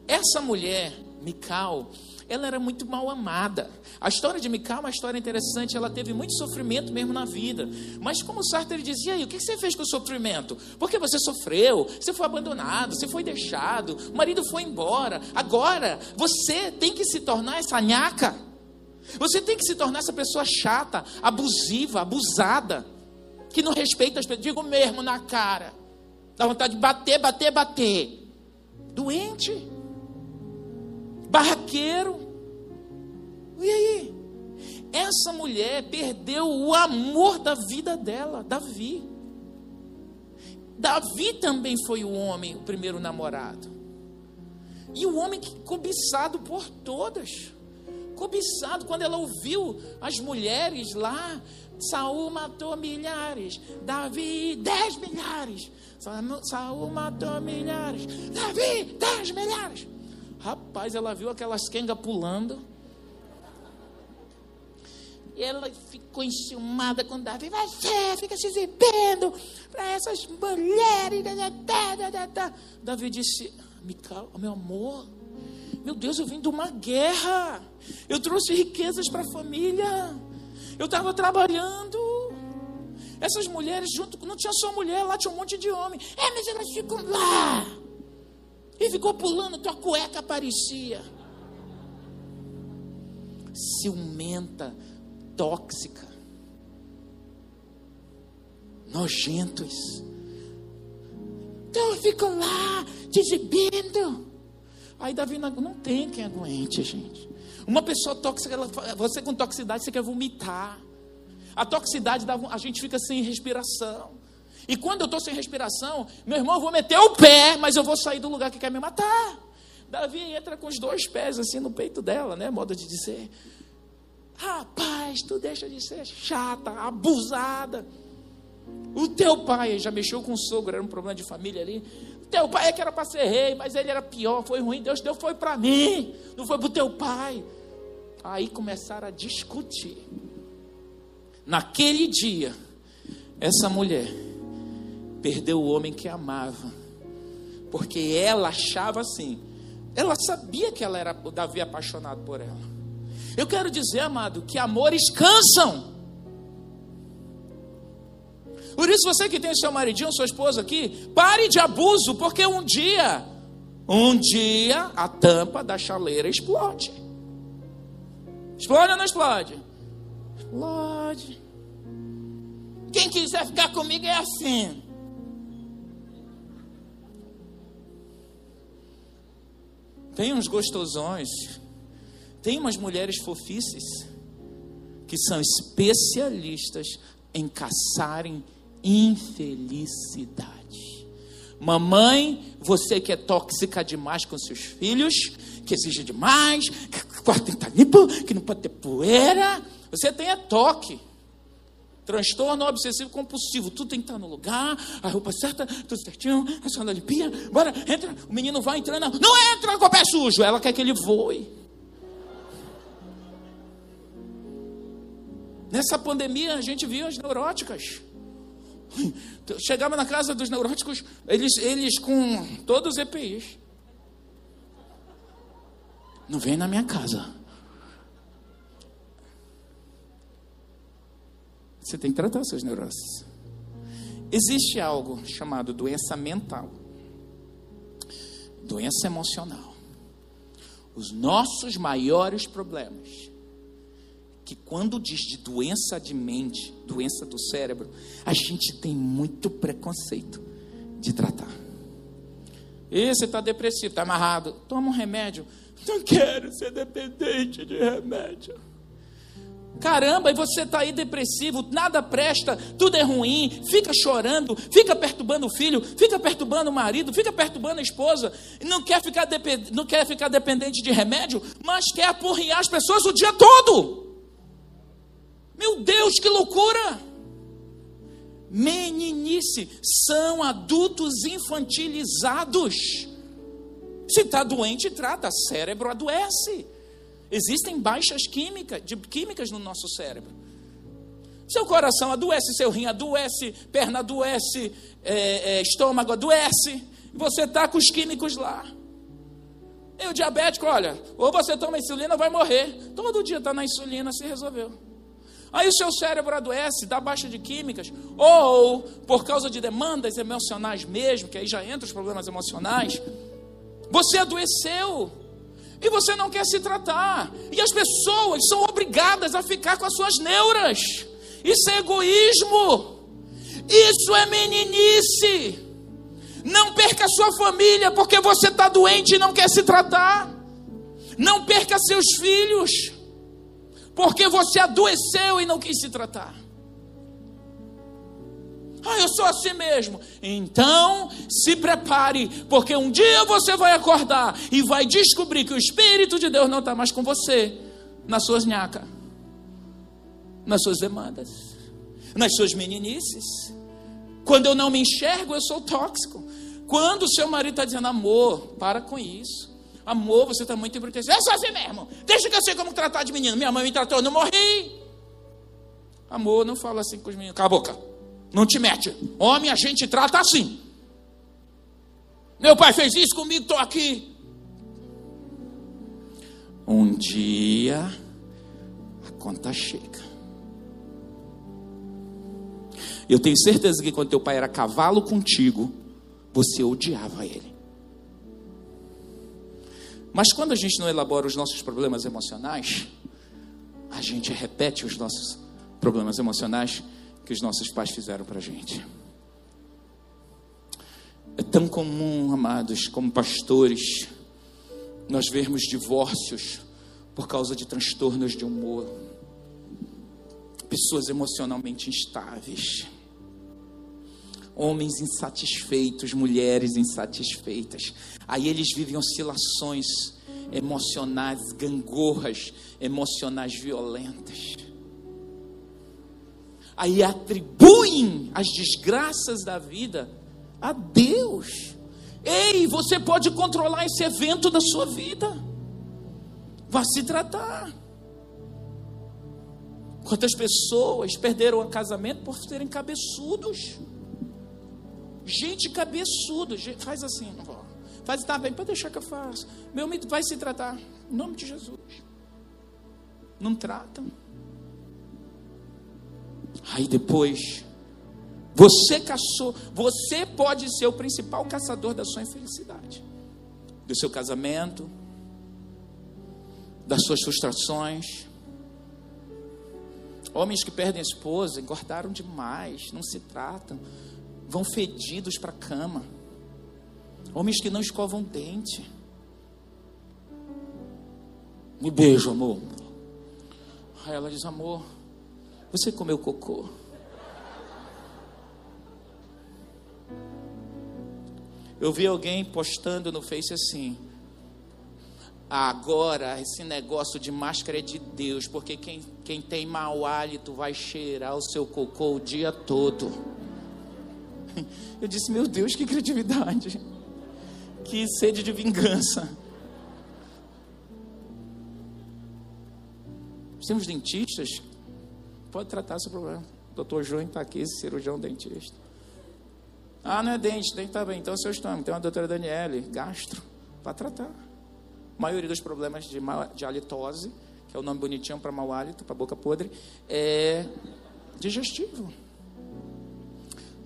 Essa mulher, Mical, ela era muito mal amada. A história de Mical é uma história interessante, ela teve muito sofrimento mesmo na vida. Mas como Sartre dizia, aí, o que você fez com o sofrimento? Porque você sofreu, você foi abandonado, você foi deixado, o marido foi embora. Agora, você tem que se tornar essa nhaca. Você tem que se tornar essa pessoa chata, abusiva, abusada, que não respeita as pessoas. Digo mesmo na cara. Dá vontade de bater, bater, bater. Doente barraqueiro. E aí? Essa mulher perdeu o amor da vida dela, Davi. Davi também foi o homem, o primeiro namorado. E o homem cobiçado por todas. Cobiçado quando ela ouviu as mulheres lá, Saul matou milhares, Davi dez milhares. Saul matou milhares, Davi dez milhares. Rapaz, ela viu aquelas quengas pulando. E ela ficou enciumada com Davi. Você fica se exibindo para essas mulheres. Davi disse: Mical, meu amor, meu Deus, eu vim de uma guerra. Eu trouxe riquezas para a família. Eu estava trabalhando. Essas mulheres junto, não tinha só mulher, lá tinha um monte de homem. É, mas elas ficam lá. E ficou pulando, tua cueca aparecia. Ciumenta tóxica, nojentos. Então fico lá, te exibindo. Aí Davi não, não tem quem aguente, gente. Uma pessoa tóxica, ela, você com toxicidade, você quer vomitar. A toxicidade, dá, a gente fica sem respiração. E quando eu estou sem respiração, meu irmão, eu vou meter o pé, mas eu vou sair do lugar que quer me matar. Davi entra com os dois pés assim no peito dela, né? Modo de dizer. Rapaz, tu deixa de ser chata, abusada. O teu pai já mexeu com o sogro, era um problema de família ali. O teu pai é que era para ser rei, mas ele era pior, foi ruim. Deus deu foi para mim, não foi para o teu pai. Aí começaram a discutir. Naquele dia, essa mulher perdeu o homem que amava, porque ela achava assim. Ela sabia que ela era Davi apaixonado por ela. Eu quero dizer, amado, que amores cansam. Por isso, você que tem seu maridinho, sua esposa aqui, pare de abuso, porque um dia, um dia, a tampa da chaleira explode. Explode ou não explode? Explode. Quem quiser ficar comigo é assim. Tem uns gostosões tem umas mulheres fofices que são especialistas em caçarem infelicidade. Mamãe, você que é tóxica demais com seus filhos, que exige demais, que o quarto tem que estar limpo, que não pode ter poeira, você tem é toque. Transtorno obsessivo compulsivo, tudo tem que estar no lugar, a roupa certa, tudo certinho, a senhora limpinha, bora, entra, o menino vai entrando, não entra com o pé sujo, ela quer que ele voe. Nessa pandemia a gente viu as neuróticas. Chegava na casa dos neuróticos, eles, eles com todos os EPIs. Não vem na minha casa. Você tem que tratar seus neuroses. Existe algo chamado doença mental, doença emocional. Os nossos maiores problemas que quando diz de doença de mente, doença do cérebro, a gente tem muito preconceito de tratar. E você está depressivo, está amarrado, toma um remédio. Não quero ser dependente de remédio. Caramba, e você está aí depressivo, nada presta, tudo é ruim, fica chorando, fica perturbando o filho, fica perturbando o marido, fica perturbando a esposa, não quer ficar, não quer ficar dependente de remédio, mas quer apurrinhar as pessoas o dia todo. Meu Deus, que loucura! Meninice são adultos infantilizados. Se está doente, trata. Cérebro adoece. Existem baixas químicas, de químicas no nosso cérebro. Seu coração adoece, seu rim adoece, perna adoece, é, é, estômago adoece. Você está com os químicos lá. E o diabético, olha, ou você toma insulina ou vai morrer. Todo dia está na insulina, se resolveu. Aí o seu cérebro adoece, dá baixa de químicas, ou por causa de demandas emocionais mesmo, que aí já entra os problemas emocionais, você adoeceu e você não quer se tratar. E as pessoas são obrigadas a ficar com as suas neuras. Isso é egoísmo. Isso é meninice. Não perca sua família porque você está doente e não quer se tratar. Não perca seus filhos, porque você adoeceu e não quis se tratar. Ah, eu sou assim mesmo. Então, se prepare, porque um dia você vai acordar e vai descobrir que o Espírito de Deus não está mais com você, nas suas nhacas, nas suas demandas, nas suas meninices. Quando eu não me enxergo, eu sou tóxico. Quando o seu marido está dizendo, amor, para com isso. Amor, você está muito imprudente. Eu sou assim mesmo. Deixa que eu sei como tratar de menino. Minha mãe me tratou, eu não morri. Amor, não fala assim com os meninos. Cala a boca. Não te mete. Homem a gente trata assim. Meu pai fez isso comigo, estou aqui. Um dia a conta chega. Eu tenho certeza que quando teu pai era cavalo contigo, você odiava ele. Mas quando a gente não elabora os nossos problemas emocionais, a gente repete os nossos problemas emocionais que os nossos pais fizeram para a gente. É tão comum, amados, como pastores, nós vermos divórcios por causa de transtornos de humor, pessoas emocionalmente instáveis, homens insatisfeitos, mulheres insatisfeitas. Aí eles vivem oscilações emocionais, gangorras emocionais violentas aí atribuem as desgraças da vida a Deus. Ei, você pode controlar esse evento da sua vida. Vá se tratar. Quantas pessoas perderam o casamento por serem cabeçudos? Gente cabeçudo, faz assim, faz tá bem, pode deixar que eu faça. Meu amigo vai se tratar, em nome de Jesus. Não tratam. Aí depois, você caçou, você pode ser o principal caçador da sua infelicidade, do seu casamento, das suas frustrações. Homens que perdem a esposa, engordaram demais, não se tratam, vão fedidos para a cama. Homens que não escovam dente. Me beijo, amor. Aí ela diz: amor, você comeu cocô? Eu vi alguém postando no Face assim. Agora, esse negócio de máscara é de Deus, porque quem, quem tem mau hálito vai cheirar o seu cocô o dia todo. Eu disse, meu Deus, que criatividade, que sede de vingança. Temos dentistas pode tratar seu problema. O doutor João está aqui, cirurgião dentista. Ah, não é dente, dente está bem. Então é seu estômago. Tem uma doutora Daniele, gastro, para tratar. A maioria dos problemas de, de halitose, que é o nome bonitinho para mau hálito, para boca podre, é digestivo.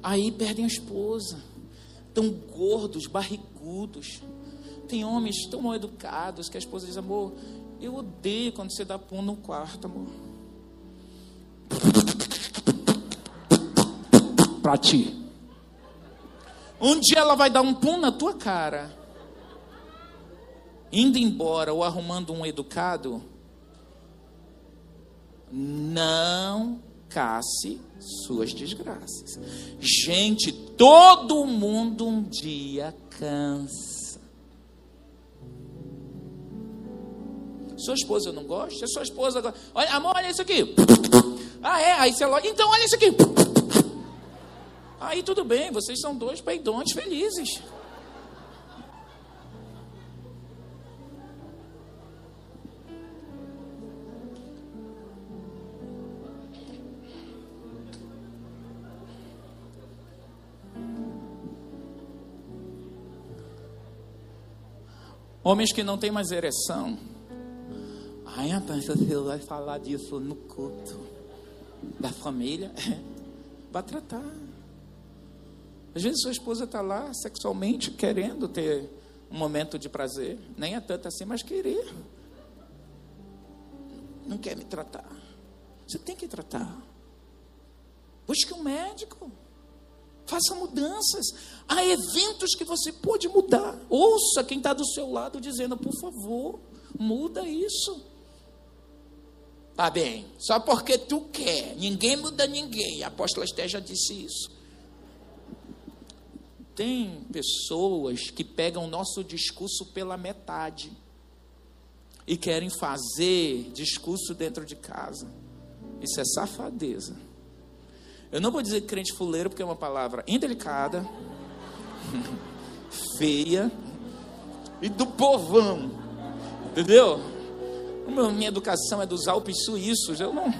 Aí perdem a esposa. Tão gordos, barrigudos. Tem homens tão mal educados que a esposa diz, amor, eu odeio quando você dá pum no quarto, amor. Para ti. Um dia ela vai dar um pum na tua cara. Indo embora ou arrumando um educado. Não casse suas desgraças. Gente, todo mundo um dia cansa. Sua esposa não gosta? Sua esposa gosta. Olha, amor, olha isso aqui. Ah, é? Aí você logo. Então, olha isso aqui. Aí tudo bem, vocês são dois peidões felizes. Homens que não têm mais ereção. Ai, rapaz, você vai falar disso no culto da família. Vai tratar. Às vezes sua esposa está lá sexualmente querendo ter um momento de prazer, nem é tanto assim, mas querer. Não quer me tratar. Você tem que tratar. Busque um médico. Faça mudanças. Há eventos que você pode mudar. Ouça quem está do seu lado dizendo, por favor, Muda isso. Tá bem, só porque tu quer. Ninguém muda ninguém. A apóstola Esté já disse isso. Tem pessoas que pegam o nosso discurso pela metade e querem fazer discurso dentro de casa. Isso é safadeza. Eu não vou dizer crente fuleiro porque é uma palavra indelicada, feia e do povão. Entendeu? Minha educação é dos Alpes suíços, eu não.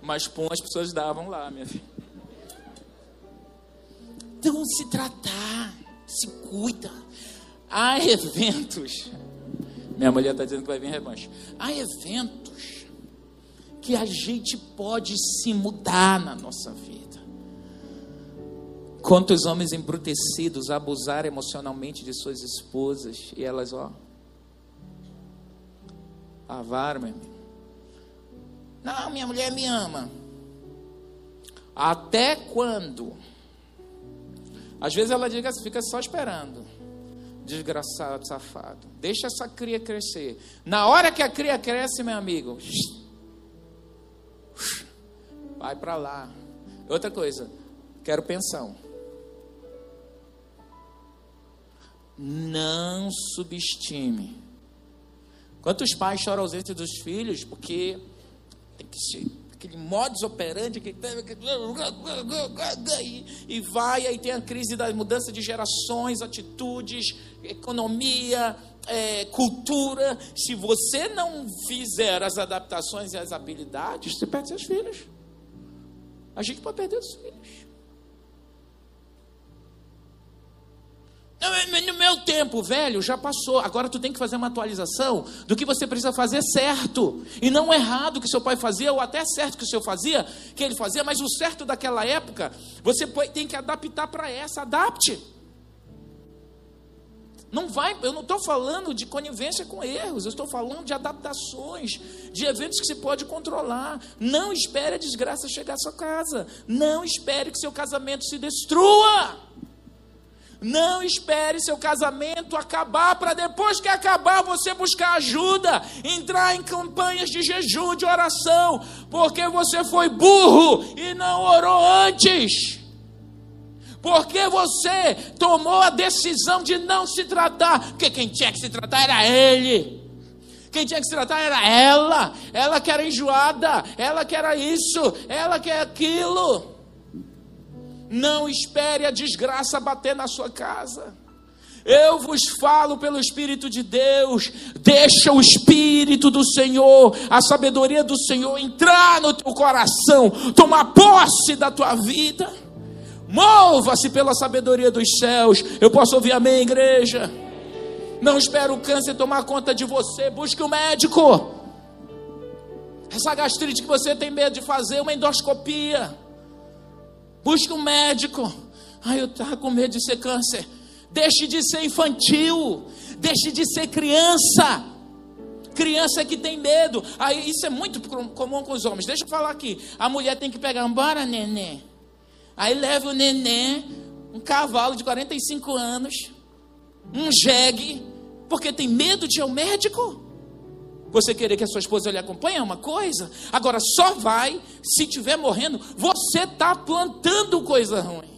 Mas pão as pessoas davam lá, minha filha. Então se tratar, se cuida. Há eventos. Minha mulher está dizendo que vai vir revanche. Há eventos que a gente pode se mudar na nossa vida. Quantos homens embrutecidos abusaram emocionalmente de suas esposas e elas, ó, avaram, meu amigo. Não, minha mulher me ama. Até quando? Às vezes ela diga, fica só esperando. Desgraçado, safado. Deixa essa cria crescer. Na hora que a cria cresce, meu amigo, vai para lá. Outra coisa, quero pensão. Não subestime. Quantos pais choram a ausência dos filhos porque tem que ser aquele modus operandi que e vai aí tem a crise da mudança de gerações, atitudes, economia, é, cultura. Se você não fizer as adaptações e as habilidades, você perde seus filhos. A gente pode perder os filhos. No meu tempo, velho, já passou. Agora tu tem que fazer uma atualização do que você precisa fazer certo. E não errado que seu pai fazia, ou até certo que o seu fazia, que ele fazia, mas o certo daquela época, você tem que adaptar para essa. Adapte. Não vai, eu não estou falando de conivência com erros, eu estou falando de adaptações, de eventos que se pode controlar. Não espere a desgraça chegar à sua casa. Não espere que seu casamento se destrua. Não espere seu casamento acabar para depois que acabar você buscar ajuda, entrar em campanhas de jejum, de oração, porque você foi burro e não orou antes. Porque você tomou a decisão de não se tratar, porque quem tinha que se tratar era ele. Quem tinha que se tratar era ela. Ela que era enjoada, ela que era isso, ela que é aquilo. Não espere a desgraça bater na sua casa. Eu vos falo pelo Espírito de Deus. Deixa o Espírito do Senhor, a sabedoria do Senhor entrar no teu coração, tomar posse da tua vida. Mova-se pela sabedoria dos céus. Eu posso ouvir amém, igreja? Não espere o câncer tomar conta de você. Busque o um médico. Essa gastrite que você tem medo de fazer, uma endoscopia. Busque um médico. Ai, eu estava com medo de ser câncer. Deixe de ser infantil. Deixe de ser criança. Criança que tem medo. Aí isso é muito comum com os homens. Deixa eu falar aqui. A mulher tem que pegar, embora, neném. Aí leva o neném, um cavalo de 45 anos, um jegue, porque tem medo de ir ao médico. Você querer que a sua esposa lhe acompanhe é uma coisa. Agora, só vai se estiver morrendo. Você está plantando coisa ruim.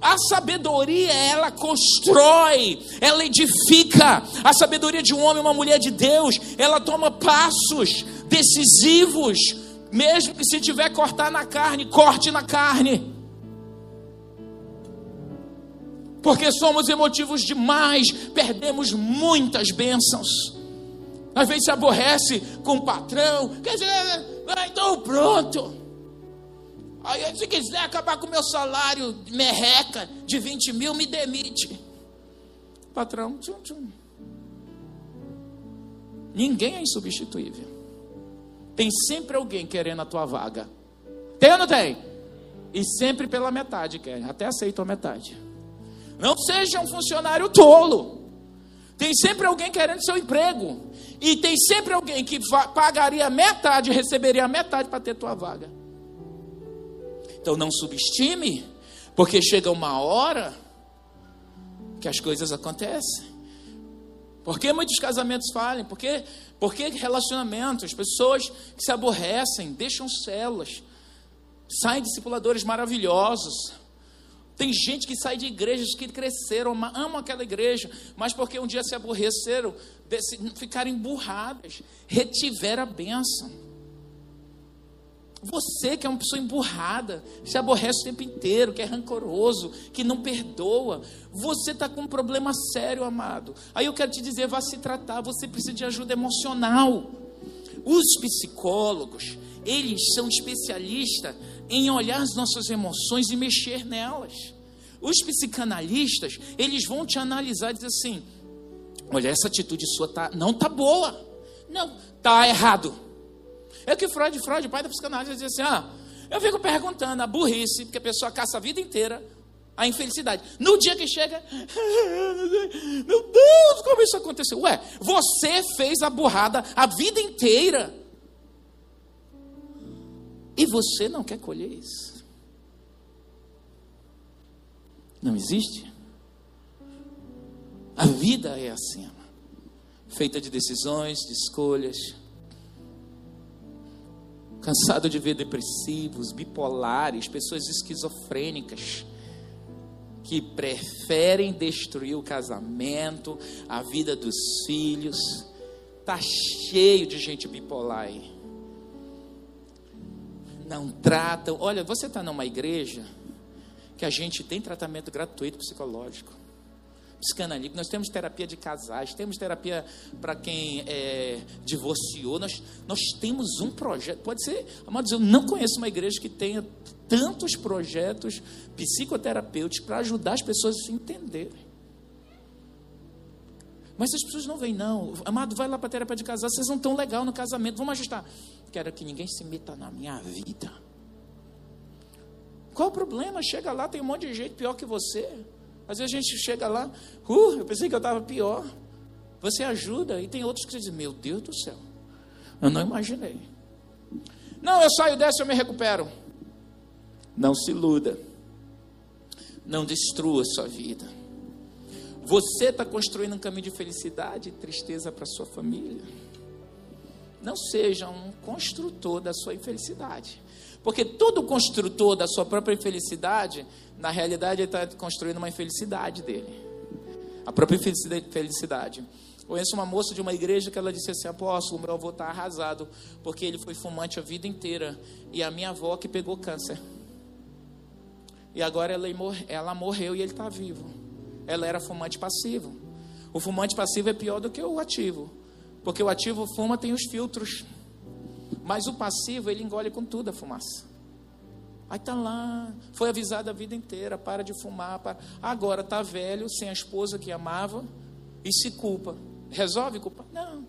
A sabedoria, ela constrói, ela edifica. A sabedoria de um homem, uma mulher de Deus, ela toma passos decisivos. Mesmo que se tiver cortar na carne, corte na carne. Porque somos emotivos demais, perdemos muitas bênçãos. Às vezes se aborrece com o patrão. Quer dizer, ah, então pronto. Aí se quiser acabar com o meu salário merreca de 20 mil, me demite. Patrão, tchum, tchum. Ninguém é insubstituível. Tem sempre alguém querendo a tua vaga. Tem ou não tem? E sempre pela metade quer. Até aceita a metade. Não seja um funcionário tolo. Tem sempre alguém querendo seu emprego. E tem sempre alguém que pagaria metade, receberia metade para ter tua vaga. Então não subestime, porque chega uma hora que as coisas acontecem. Por que muitos casamentos falem? Por que, por que relacionamentos? Pessoas que se aborrecem, deixam células, saem discipuladores maravilhosos. Tem gente que sai de igrejas que cresceram, amam aquela igreja, mas porque um dia se aborreceram, ficaram emburradas, retiveram a bênção. Você que é uma pessoa emburrada, se aborrece o tempo inteiro, que é rancoroso, que não perdoa, você está com um problema sério, amado. Aí eu quero te dizer, vá se tratar, você precisa de ajuda emocional. Os psicólogos, eles são especialistas em olhar as nossas emoções e mexer nelas. Os psicanalistas, eles vão te analisar e dizer assim: olha, essa atitude sua tá, não tá boa. Não, tá errado. É que Freud, Freud, pai da psicanálise, dizia assim: ah, eu fico perguntando a burrice, porque a pessoa caça a vida inteira a infelicidade. No dia que chega, meu Deus, como isso aconteceu? Ué, você fez a burrada a vida inteira. E você não quer colher isso. Não existe. A vida é assim, feita de decisões, de escolhas. Cansado de ver depressivos, bipolares, pessoas esquizofrênicas que preferem destruir o casamento, a vida dos filhos. Tá cheio de gente bipolar aí. Não tratam. Olha, você está numa igreja que a gente tem tratamento gratuito psicológico psicanalítico, nós temos terapia de casais, temos terapia para quem é, divorciou, nós, nós temos um projeto, pode ser, amados, eu não conheço uma igreja que tenha tantos projetos psicoterapêuticos para ajudar as pessoas a se entenderem. Mas as pessoas não vêm, não. Amado, vai lá para a terapia de casal, vocês não estão legal no casamento, vamos ajustar. Quero que ninguém se meta na minha vida. Qual o problema? Chega lá, tem um monte de gente pior que você. Às vezes a gente chega lá, uh, eu pensei que eu estava pior. Você ajuda, e tem outros que dizem, meu Deus do céu, eu não imaginei. Não, eu saio dessa, eu me recupero. Não se iluda. Não destrua sua vida. Você está construindo um caminho de felicidade e tristeza para sua família. Não seja um construtor da sua infelicidade. Porque todo construtor da sua própria infelicidade, na realidade, ele está construindo uma infelicidade dele. A própria felicidade. Conheço uma moça de uma igreja que ela disse assim: Apóstolo, meu avô está arrasado, porque ele foi fumante a vida inteira. E a minha avó que pegou câncer. E agora ela, ela morreu e ele está vivo. Ela era fumante passivo. O fumante passivo é pior do que o ativo. Porque o ativo fuma, tem os filtros. Mas o passivo, ele engole com tudo a fumaça. Aí tá lá, foi avisado a vida inteira, para de fumar, para... agora tá velho, sem a esposa que amava e se culpa. Resolve culpa? Não.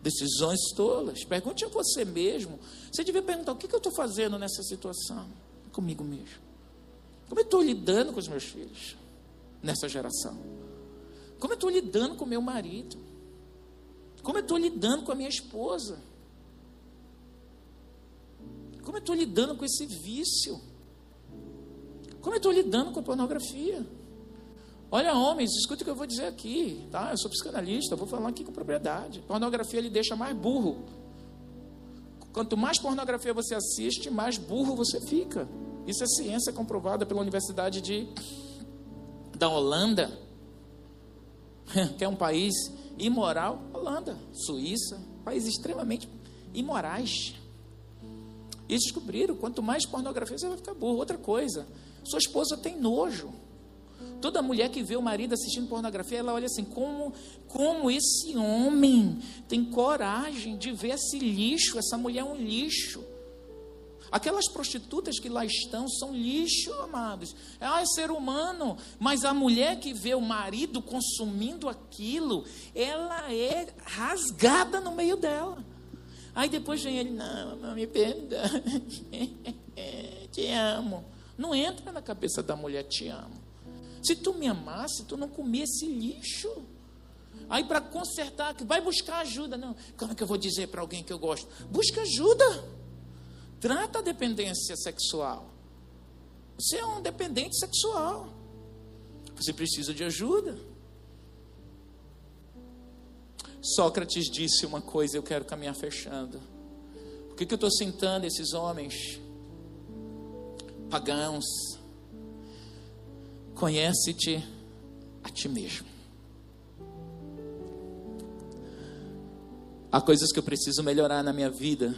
Decisões tolas. Pergunte a você mesmo. Você devia perguntar: o que, que eu estou fazendo nessa situação? Comigo mesmo. Como eu estou lidando com os meus filhos nessa geração? Como eu estou lidando com meu marido? Como eu estou lidando com a minha esposa? Como eu estou lidando com esse vício? Como eu estou lidando com a pornografia? Olha, homens, escute o que eu vou dizer aqui, tá? Eu sou psicanalista, vou falar aqui com propriedade. Pornografia lhe deixa mais burro. Quanto mais pornografia você assiste, mais burro você fica. Isso é ciência comprovada pela Universidade de, da Holanda, que é um país imoral. Holanda, Suíça, países extremamente imorais. E descobriram, quanto mais pornografia, você vai ficar burro. Outra coisa, sua esposa tem nojo. Toda mulher que vê o marido assistindo pornografia, ela olha assim, como, como esse homem tem coragem de ver esse lixo, essa mulher é um lixo. Aquelas prostitutas que lá estão são lixo, amados. Ah, é ser humano. Mas a mulher que vê o marido consumindo aquilo, ela é rasgada no meio dela. Aí depois vem ele, não, não me perdoe, te amo. Não entra na cabeça da mulher, te amo. Se tu me amasse, tu não comia esse lixo. Aí para consertar, vai buscar ajuda. Não, como é que eu vou dizer para alguém que eu gosto? Busca ajuda. Trata a dependência sexual. Você é um dependente sexual. Você precisa de ajuda. Sócrates disse uma coisa, eu quero caminhar fechando. Por que, que eu estou sentando esses homens pagãos? Conhece-te a ti mesmo. Há coisas que eu preciso melhorar na minha vida.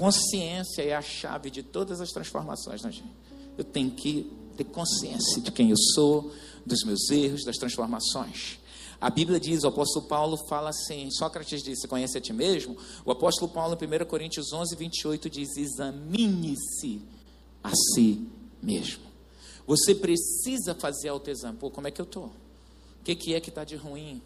Consciência é a chave de todas as transformações, né, gente? Eu tenho que ter consciência de quem eu sou, dos meus erros, das transformações. A Bíblia diz, o apóstolo Paulo fala assim, Sócrates disse, conhece a ti mesmo? O apóstolo Paulo, em 1 Coríntios 11, 28, diz, examine-se a si mesmo. Você precisa fazer autoexame. Pô, como é que eu estou? O que, que é que está de ruim?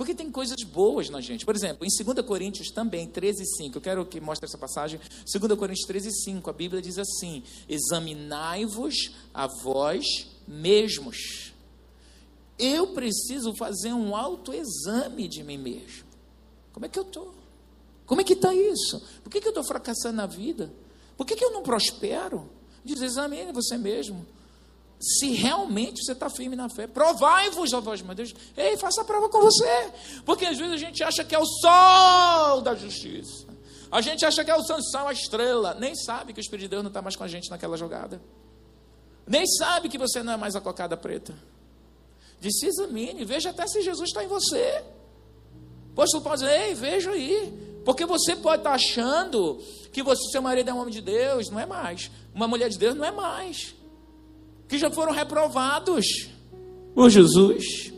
Porque tem coisas boas na gente. Por exemplo, em 2 Coríntios também, 13 5, eu quero que mostre essa passagem. 2 Coríntios 13 5, a Bíblia diz assim: Examinai-vos a vós mesmos. Eu preciso fazer um autoexame de mim mesmo. Como é que eu estou? Como é que está isso? Por que, que eu estou fracassando na vida? Por que, que eu não prospero? Diz, examine você mesmo se realmente você está firme na fé. Provai-vos a vós, meu Deus. Ei, faça a prova com você. Porque às vezes a gente acha que é o sol da justiça. A gente acha que é o Sansão, a estrela. Nem sabe que o Espírito de Deus não está mais com a gente naquela jogada. Nem sabe que você não é mais a cocada preta. Disse, examine, veja até se Jesus está em você. O apóstolo Paulo diz, ei, veja aí. Porque você pode estar achando que você, seu marido é um homem de Deus, não é mais. Uma mulher de Deus não é mais que já foram reprovados por Jesus.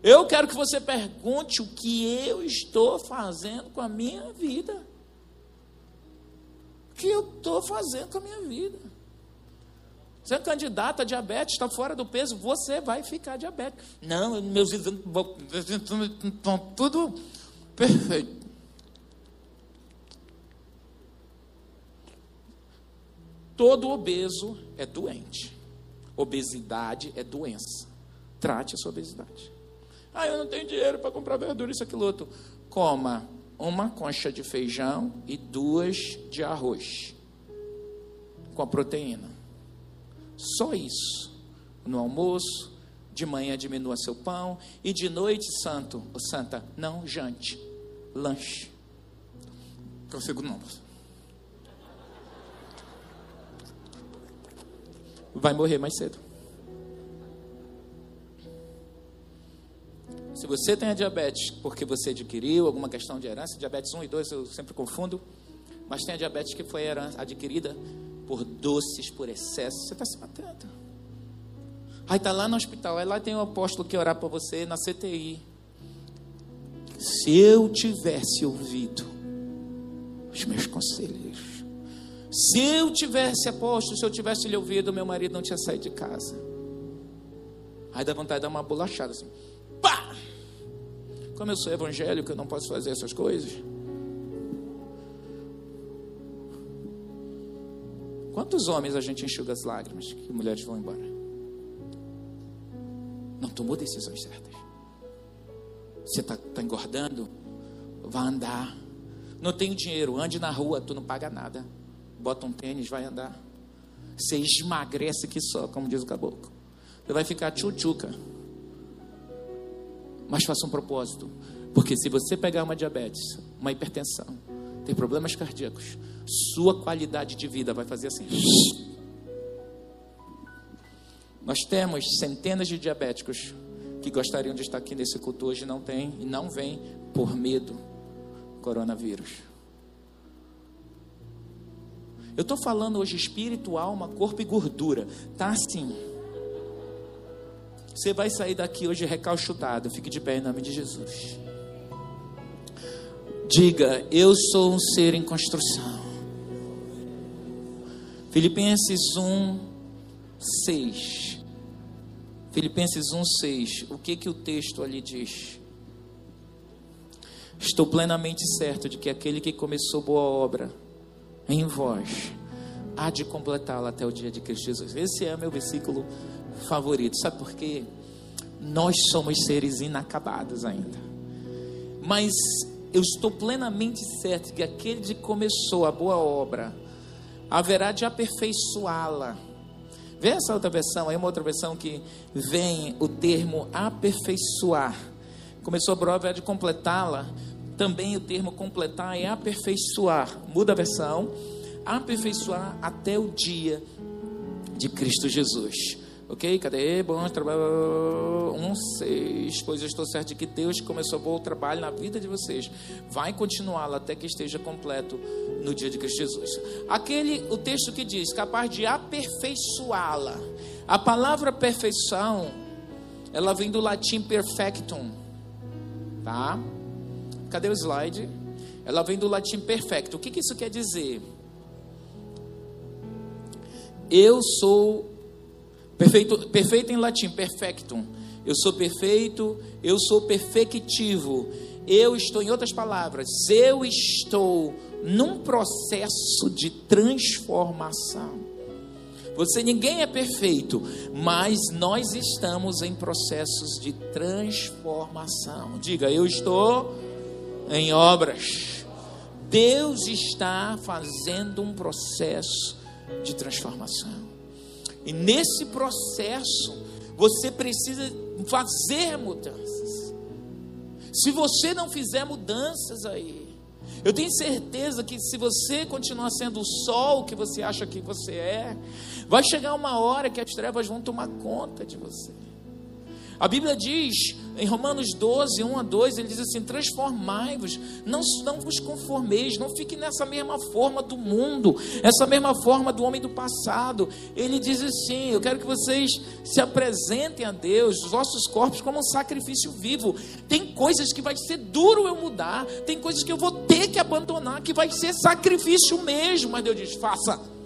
Eu quero que você pergunte o que eu estou fazendo com a minha vida. O que eu estou fazendo com a minha vida? Você é candidato a diabetes, está fora do peso, você vai ficar diabético. Não, meus exames estão tudo perfeito. Todo obeso é doente. Obesidade é doença. Trate a sua obesidade. Ah, eu não tenho dinheiro para comprar verdura, isso, aquilo, outro. Coma uma concha de feijão e duas de arroz com a proteína. Só isso. No almoço, de manhã diminua seu pão e de noite, santo, santa, não jante, lanche. Consigo não vai morrer mais cedo. Se você tem a diabetes porque você adquiriu alguma questão de herança, diabetes 1 e 2 eu sempre confundo, mas tem a diabetes que foi adquirida por doces, por excesso, você está se matando. Aí está lá no hospital, aí lá tem um apóstolo que orar para você na CTI. Se eu tivesse ouvido os meus conselheiros, se eu tivesse apóstolo, se eu tivesse lhe ouvido, meu marido não tinha saído de casa. Aí dá vontade de dar uma bolachada assim. Pá! Como eu sou evangélico, eu não posso fazer essas coisas. Quantos homens a gente enxuga as lágrimas que mulheres vão embora? Não tomou decisões certas. Você está tá engordando? Vá andar. Não tenho dinheiro, ande na rua, tu não paga nada bota um tênis, vai andar. Você esmagrece que só, como diz o caboclo. Você vai ficar tchutchuca. Mas faça um propósito. Porque se você pegar uma diabetes, uma hipertensão, ter problemas cardíacos, sua qualidade de vida vai fazer assim. Nós temos centenas de diabéticos que gostariam de estar aqui nesse culto hoje não tem e não vêm por medo coronavírus. Eu estou falando hoje espírito, alma, corpo e gordura. Tá assim. Você vai sair daqui hoje recalchutado. Fique de pé em nome de Jesus. Diga, eu sou um ser em construção. Filipenses 1, 6. Filipenses 1, 6. O que, que o texto ali diz? Estou plenamente certo de que aquele que começou boa obra em vós há de completá-la até o dia de Cristo Jesus. Esse é meu versículo favorito. Sabe por quê? Nós somos seres inacabados ainda. Mas eu estou plenamente certo que aquele que começou a boa obra haverá de aperfeiçoá-la. Vê essa outra versão aí, uma outra versão que vem o termo aperfeiçoar. Começou a boa obra de completá-la. Também o termo completar é aperfeiçoar. Muda a versão. Aperfeiçoar até o dia de Cristo Jesus. Ok? Cadê? Bom trabalho. Um, seis. Pois eu estou certo de que Deus começou bom trabalho na vida de vocês. Vai continuá-lo até que esteja completo no dia de Cristo Jesus. Aquele, o texto que diz, capaz de aperfeiçoá-la. A palavra perfeição, ela vem do latim perfectum. Tá? Cadê o slide? Ela vem do latim perfecto. O que, que isso quer dizer? Eu sou Perfeito, perfeito em latim, perfectum. Eu sou perfeito, eu sou perfectivo. Eu estou, em outras palavras, eu estou num processo de transformação. Você ninguém é perfeito, mas nós estamos em processos de transformação. Diga, eu estou em obras. Deus está fazendo um processo de transformação. E nesse processo, você precisa fazer mudanças. Se você não fizer mudanças aí, eu tenho certeza que se você continuar sendo o sol que você acha que você é, vai chegar uma hora que as trevas vão tomar conta de você. A Bíblia diz em Romanos 12, 1 a 2, ele diz assim: transformai-vos, não, não vos conformeis, não fiquem nessa mesma forma do mundo, essa mesma forma do homem do passado. Ele diz assim: eu quero que vocês se apresentem a Deus, os vossos corpos, como um sacrifício vivo. Tem coisas que vai ser duro eu mudar, tem coisas que eu vou ter que abandonar, que vai ser sacrifício mesmo, mas Deus diz: faça.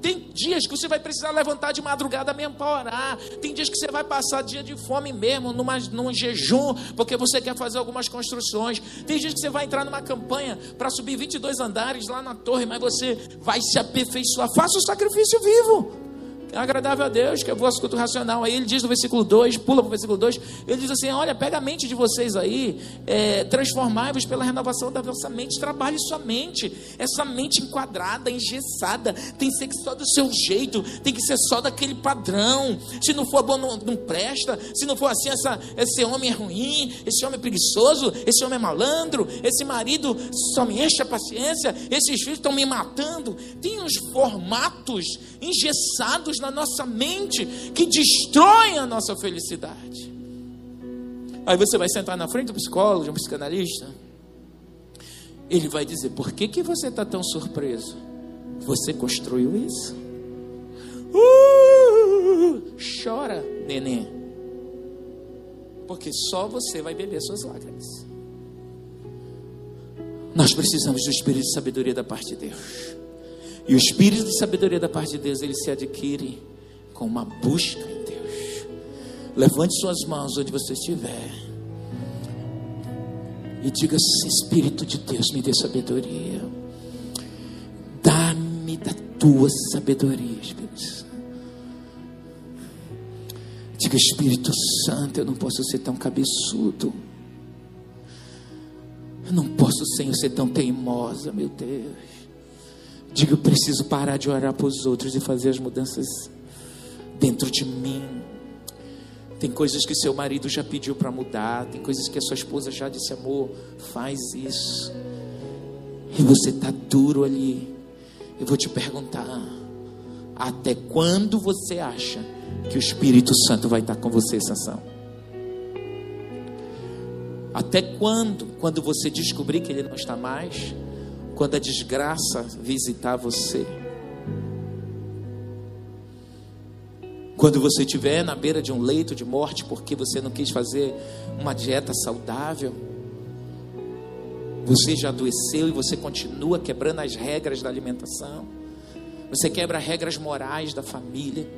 Tem dias que você vai precisar levantar de madrugada mesmo para orar. Tem dias que você vai passar dia de fome mesmo, numa, num jejum, porque você quer fazer algumas construções. Tem dias que você vai entrar numa campanha para subir 22 andares lá na torre, mas você vai se aperfeiçoar. Faça o sacrifício vivo é agradável a Deus, que é vosso culto racional. Aí ele diz no versículo 2, pula para o versículo 2, ele diz assim: Olha, pega a mente de vocês aí, é, transformai-vos pela renovação da vossa mente, trabalhe sua mente. Essa mente enquadrada, engessada, tem que ser só do seu jeito, tem que ser só daquele padrão. Se não for bom, não, não presta. Se não for assim, essa, esse homem é ruim, esse homem é preguiçoso, esse homem é malandro, esse marido só me enche a paciência, esses filhos estão me matando. Tem uns formatos engessados na nossa mente que destroem a nossa felicidade. Aí você vai sentar na frente do psicólogo, de um psicanalista, ele vai dizer: Por que, que você está tão surpreso? Você construiu isso? Uh, chora, neném. Porque só você vai beber suas lágrimas. Nós precisamos do espírito de sabedoria da parte de Deus. E o espírito de sabedoria da parte de Deus, ele se adquire com uma busca em Deus. Levante suas mãos onde você estiver. E diga: Espírito de Deus, me dê sabedoria. Dá-me da tua sabedoria, Espírito Santo. Diga, Espírito Santo, eu não posso ser tão cabeçudo. Eu não posso, Senhor, ser tão teimosa, meu Deus. Diga, eu preciso parar de orar para os outros e fazer as mudanças dentro de mim. Tem coisas que seu marido já pediu para mudar, tem coisas que a sua esposa já disse, amor, faz isso. E você está duro ali. Eu vou te perguntar: até quando você acha que o Espírito Santo vai estar com você, Sansão? Até quando? Quando você descobrir que ele não está mais? Quando a desgraça visitar você. Quando você estiver na beira de um leito de morte porque você não quis fazer uma dieta saudável, você já adoeceu e você continua quebrando as regras da alimentação, você quebra regras morais da família.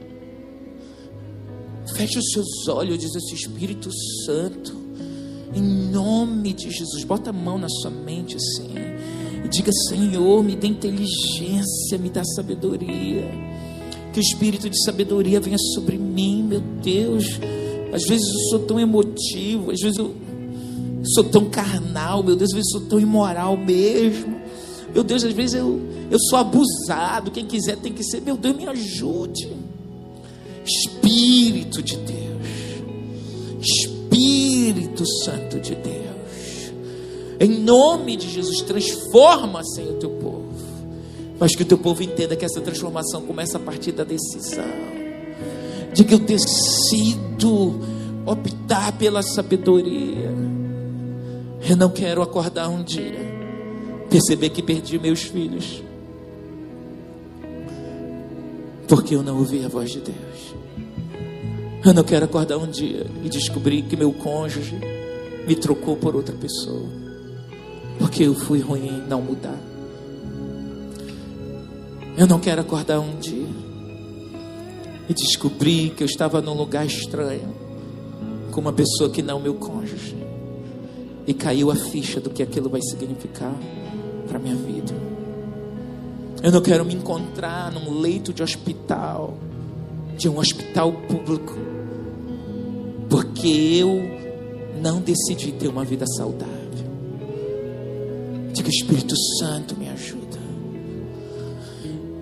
Feche os seus olhos, diz esse Espírito Santo, em nome de Jesus, bota a mão na sua mente assim. Diga: Senhor, me dê inteligência, me dá sabedoria. Que o espírito de sabedoria venha sobre mim, meu Deus. Às vezes eu sou tão emotivo, às vezes eu, Sou tão carnal, meu Deus, às vezes sou tão imoral mesmo. Meu Deus, às vezes eu, eu sou abusado. Quem quiser tem que ser. Meu Deus, me ajude. Espírito de Deus. Espírito Santo de Deus. Em nome de Jesus, transforma, Senhor, o teu povo. Mas que o teu povo entenda que essa transformação começa a partir da decisão. De que eu decido optar pela sabedoria. Eu não quero acordar um dia, perceber que perdi meus filhos, porque eu não ouvi a voz de Deus. Eu não quero acordar um dia e descobrir que meu cônjuge me trocou por outra pessoa, porque eu fui ruim em não mudar. Eu não quero acordar um dia e descobrir que eu estava num lugar estranho com uma pessoa que não meu cônjuge e caiu a ficha do que aquilo vai significar para minha vida. Eu não quero me encontrar num leito de hospital, de um hospital público, porque eu não decidi ter uma vida saudável. Diga Espírito Santo me ajuda.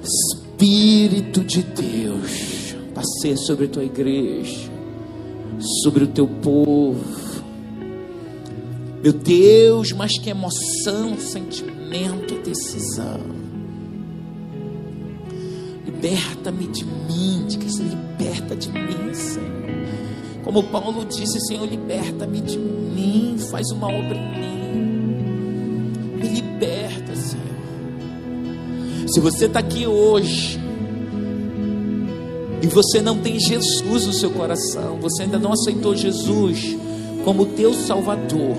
Espírito de Deus, passei sobre a tua igreja, sobre o teu povo. Meu Deus, mas que emoção, sentimento, decisão. Liberta-me de mim, diga se liberta de mim, Senhor. Como Paulo disse, Senhor, liberta-me de mim, faz uma obra em mim. Me liberta, Senhor. Se você está aqui hoje e você não tem Jesus no seu coração, você ainda não aceitou Jesus como teu Salvador.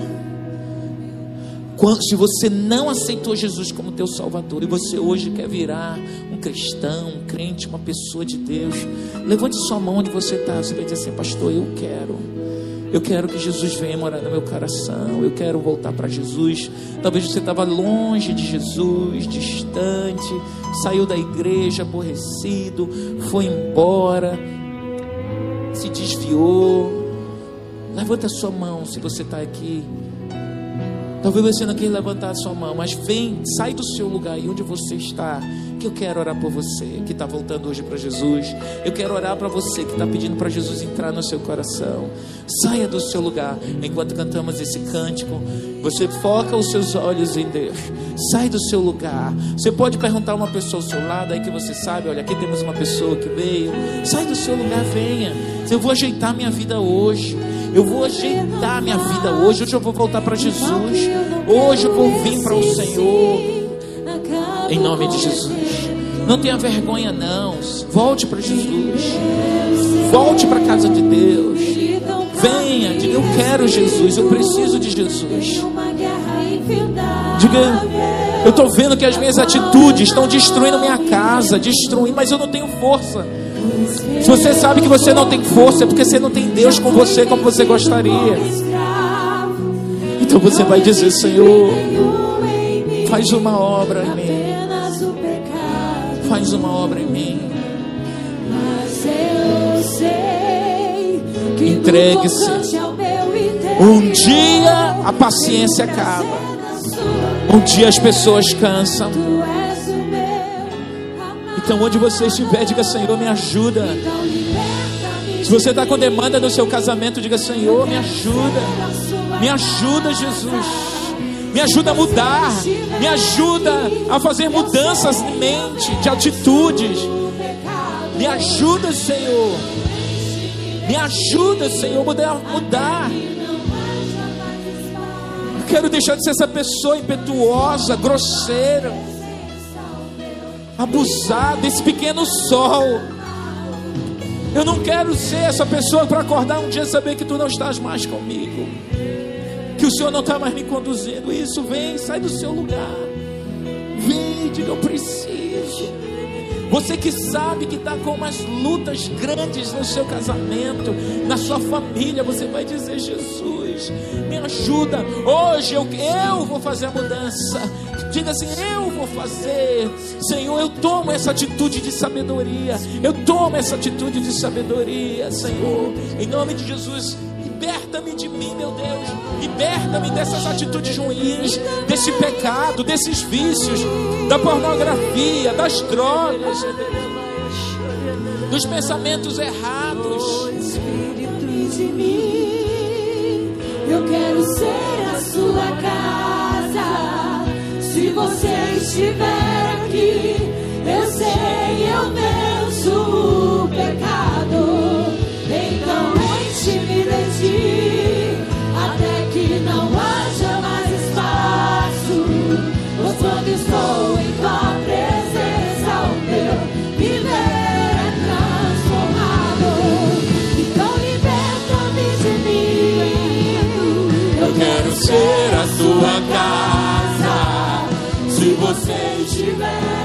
Se você não aceitou Jesus como teu Salvador e você hoje quer virar um cristão, um crente, uma pessoa de Deus, levante sua mão onde você está. Você vai dizer assim, pastor, eu quero. Eu quero que Jesus venha morar no meu coração. Eu quero voltar para Jesus. Talvez você estava longe de Jesus, distante, saiu da igreja aborrecido, foi embora, se desviou. Levanta a sua mão se você está aqui. Talvez você não queira levantar a sua mão, mas vem, sai do seu lugar aí onde você está, que eu quero orar por você que está voltando hoje para Jesus. Eu quero orar para você que está pedindo para Jesus entrar no seu coração. Saia do seu lugar enquanto cantamos esse cântico. Você foca os seus olhos em Deus. Sai do seu lugar. Você pode perguntar uma pessoa ao seu lado aí que você sabe, olha, aqui temos uma pessoa que veio. Sai do seu lugar, venha. Eu vou ajeitar minha vida hoje. Eu vou ajeitar minha vida hoje. Hoje eu vou voltar para Jesus. Hoje eu vou vir para o Senhor. Em nome de Jesus. Não tenha vergonha, não. Volte para Jesus. Volte para a casa de Deus. Venha, diga: Eu quero Jesus. Eu preciso de Jesus. Diga: Eu estou vendo que as minhas atitudes estão destruindo minha casa, destruindo, mas eu não tenho força. Se você sabe que você não tem força, é porque você não tem Deus com você como você gostaria. Então você vai dizer: Senhor, faz uma obra em mim. Faz uma obra em mim. Entregue-se. Um dia a paciência acaba. Um dia as pessoas cansam. Então, onde você estiver, diga: Senhor, me ajuda. Se você está com demanda no seu casamento, diga: Senhor, me ajuda. Me ajuda, Jesus. Me ajuda a mudar. Me ajuda a fazer mudanças de mente, de atitudes. Me ajuda, Senhor. Me ajuda, Senhor, a mudar. Eu quero deixar de ser essa pessoa impetuosa, grosseira, abusada, esse pequeno sol. Eu não quero ser essa pessoa para acordar um dia e saber que tu não estás mais comigo. O Senhor não está mais me conduzindo. Isso, vem, sai do seu lugar. Vem, diga, eu preciso. Você que sabe que está com umas lutas grandes no seu casamento, na sua família, você vai dizer: Jesus, me ajuda. Hoje eu, eu vou fazer a mudança. Diga assim: Eu vou fazer. Senhor, eu tomo essa atitude de sabedoria. Eu tomo essa atitude de sabedoria, Senhor. Em nome de Jesus, liberta-me de mim, meu Deus. Liberta-me dessas atitudes ruins, desse pecado, desses vícios, da pornografia, das drogas, dos pensamentos errados. Mim, eu quero ser a sua casa. Se você estiver aqui, eu sei, eu venço o pecado. Ser a sua casa. Se você estiver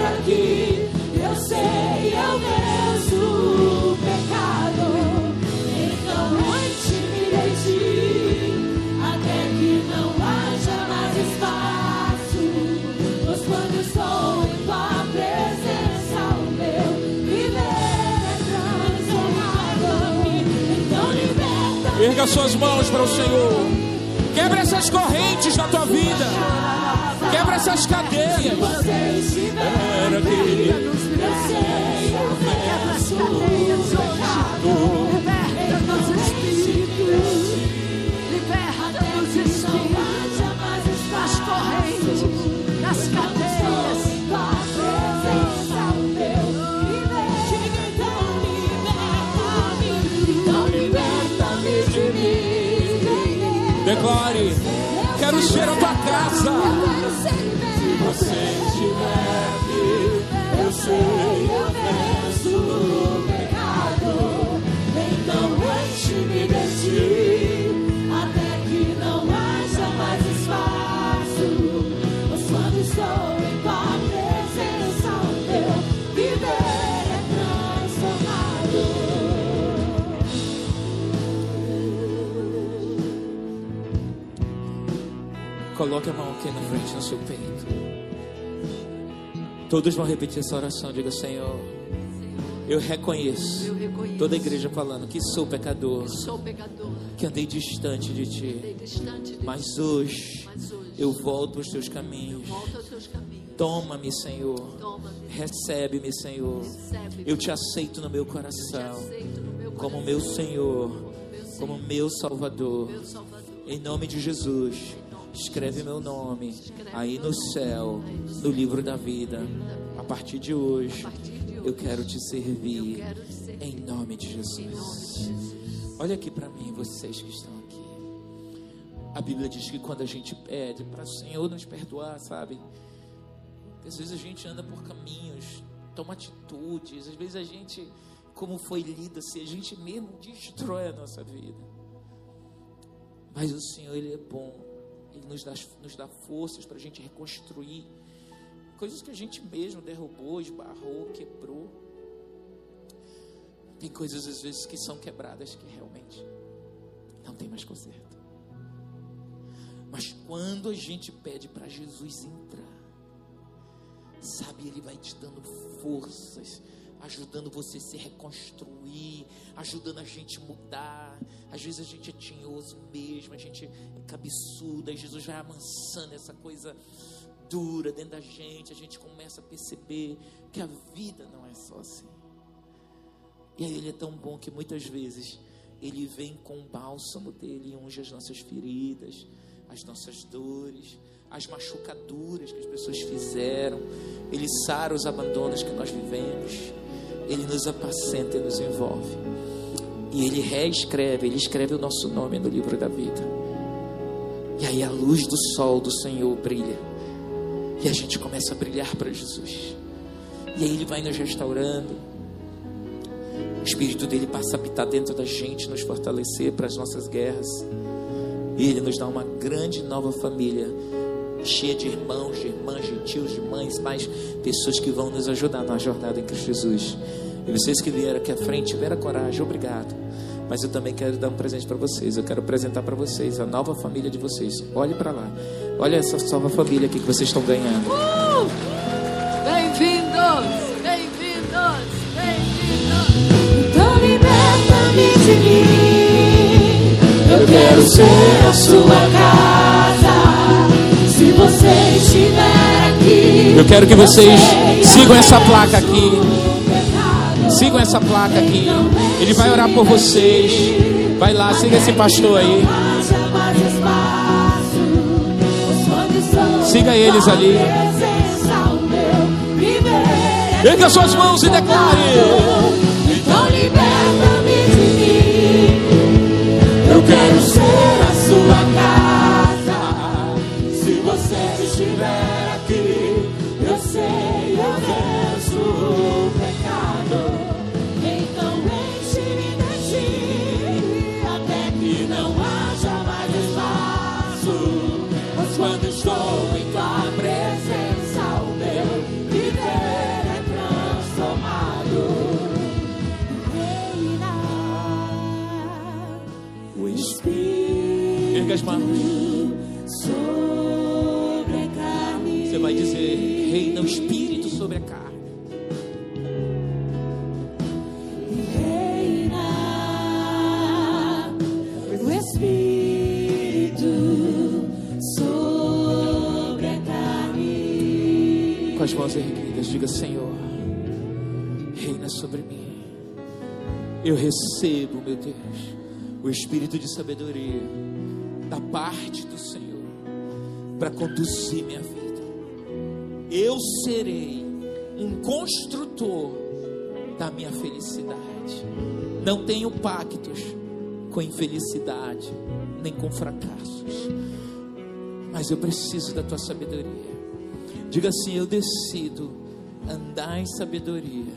Erga suas mãos para o Senhor. Quebra essas correntes na tua vida. Quebra essas cadeias. você estiver aqui, eu sei, eu venço o pecado. Liberta Declare. Quero ser a tua casa. Se você estiver Coloque a mão aqui na frente no seu peito. Todos vão repetir essa oração. Diga, Senhor, eu reconheço. Eu reconheço. Toda a igreja falando que sou pecador, Sou pecador, que andei distante de ti. distante de Mas hoje Mas hoje eu volto aos teus caminhos. Toma-me, Senhor. Recebe-me, Senhor. Eu te aceito no meu coração aceito no meu como coração, meu Senhor, meu Senhor, como meu Salvador. meu Salvador. Em nome de Jesus, escreve meu nome aí no céu, no livro da vida. A partir de hoje, eu quero te servir em nome de. Jesus. Olha aqui para mim, vocês que estão aqui. A Bíblia diz que quando a gente pede para o Senhor nos perdoar, sabe? Às vezes a gente anda por caminhos, toma atitudes, às vezes a gente, como foi lida, se a gente mesmo destrói a nossa vida. Mas o Senhor, Ele é bom, Ele nos dá, nos dá forças para a gente reconstruir coisas que a gente mesmo derrubou, esbarrou, quebrou. Tem coisas às vezes que são quebradas que realmente não tem mais conserto. Mas quando a gente pede para Jesus entrar, sabe, Ele vai te dando forças, ajudando você a se reconstruir, ajudando a gente mudar. Às vezes a gente é tinhoso mesmo, a gente é cabeçudo, aí Jesus vai amansando essa coisa dura dentro da gente, a gente começa a perceber que a vida não é só assim. E aí ele é tão bom que muitas vezes ele vem com o bálsamo dele e unge as nossas feridas, as nossas dores, as machucaduras que as pessoas fizeram. Ele sara os abandonos que nós vivemos. Ele nos apacenta e nos envolve. E ele reescreve, ele escreve o nosso nome no livro da vida. E aí a luz do sol do Senhor brilha. E a gente começa a brilhar para Jesus. E aí ele vai nos restaurando. O Espírito dele passa a habitar dentro da gente, nos fortalecer para as nossas guerras. E ele nos dá uma grande nova família, cheia de irmãos, de irmãs, de tios, de mães, mais pessoas que vão nos ajudar na jornada em Cristo Jesus. E vocês que vieram aqui à frente, tiveram coragem, obrigado. Mas eu também quero dar um presente para vocês. Eu quero apresentar para vocês a nova família de vocês. Olhe para lá. Olha essa nova família aqui que vocês estão ganhando. Uh! Bem-vindos! Bem-vindos! Bem-vindos! Então liberta-me de mim. Eu ser a sua casa. Se você estiver aqui, Eu quero que vocês sigam essa placa aqui. Sigam essa placa aqui. Ele vai orar por vocês. Vai lá, siga esse pastor aí. Siga eles ali. é Erga suas mãos e declare. Então liberta-me de mim. Eu quero ser a sua casa. As mãos. sobre a carne. Você vai dizer: Reina o Espírito sobre a carne. Reina o Espírito sobre a carne. Com as mãos erguidas, diga: Senhor, reina sobre mim. Eu recebo, meu Deus, o espírito de sabedoria da parte do Senhor para conduzir minha vida. Eu serei um construtor da minha felicidade. Não tenho pactos com infelicidade, nem com fracassos. Mas eu preciso da tua sabedoria. Diga assim: Eu decido andar em sabedoria,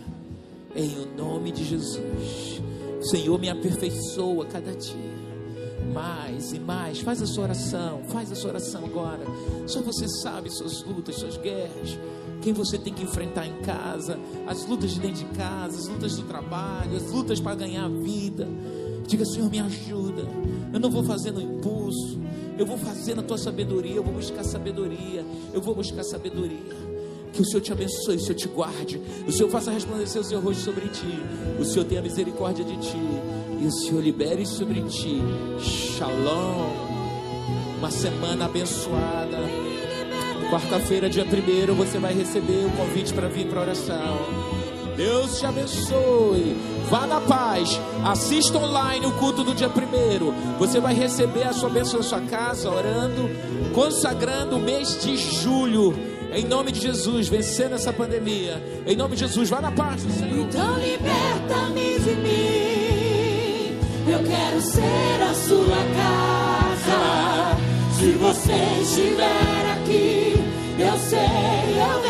em o nome de Jesus. Senhor, me aperfeiçoa cada dia. Mais e mais, faz a sua oração, faz a sua oração agora. Só você sabe suas lutas, suas guerras, quem você tem que enfrentar em casa, as lutas de dentro de casa, as lutas do trabalho, as lutas para ganhar a vida. Diga, Senhor, me ajuda. Eu não vou fazer no impulso, eu vou fazer na tua sabedoria, eu vou buscar sabedoria, eu vou buscar sabedoria. Que o Senhor te abençoe, o Senhor te guarde, o Senhor faça resplandecer o seu rosto sobre ti, o Senhor tenha misericórdia de ti, e o Senhor libere sobre ti. Shalom. Uma semana abençoada. Quarta-feira, dia 1 você vai receber o convite para vir para oração. Deus te abençoe. Vá na paz. Assista online o culto do dia 1 Você vai receber a sua bênção na sua casa, orando, consagrando o mês de julho. Em nome de Jesus, vencendo essa pandemia. Em nome de Jesus, vá na paz Senhor. Então liberta-me de mim. Eu quero ser a sua casa. Se você estiver aqui, eu sei, eu venço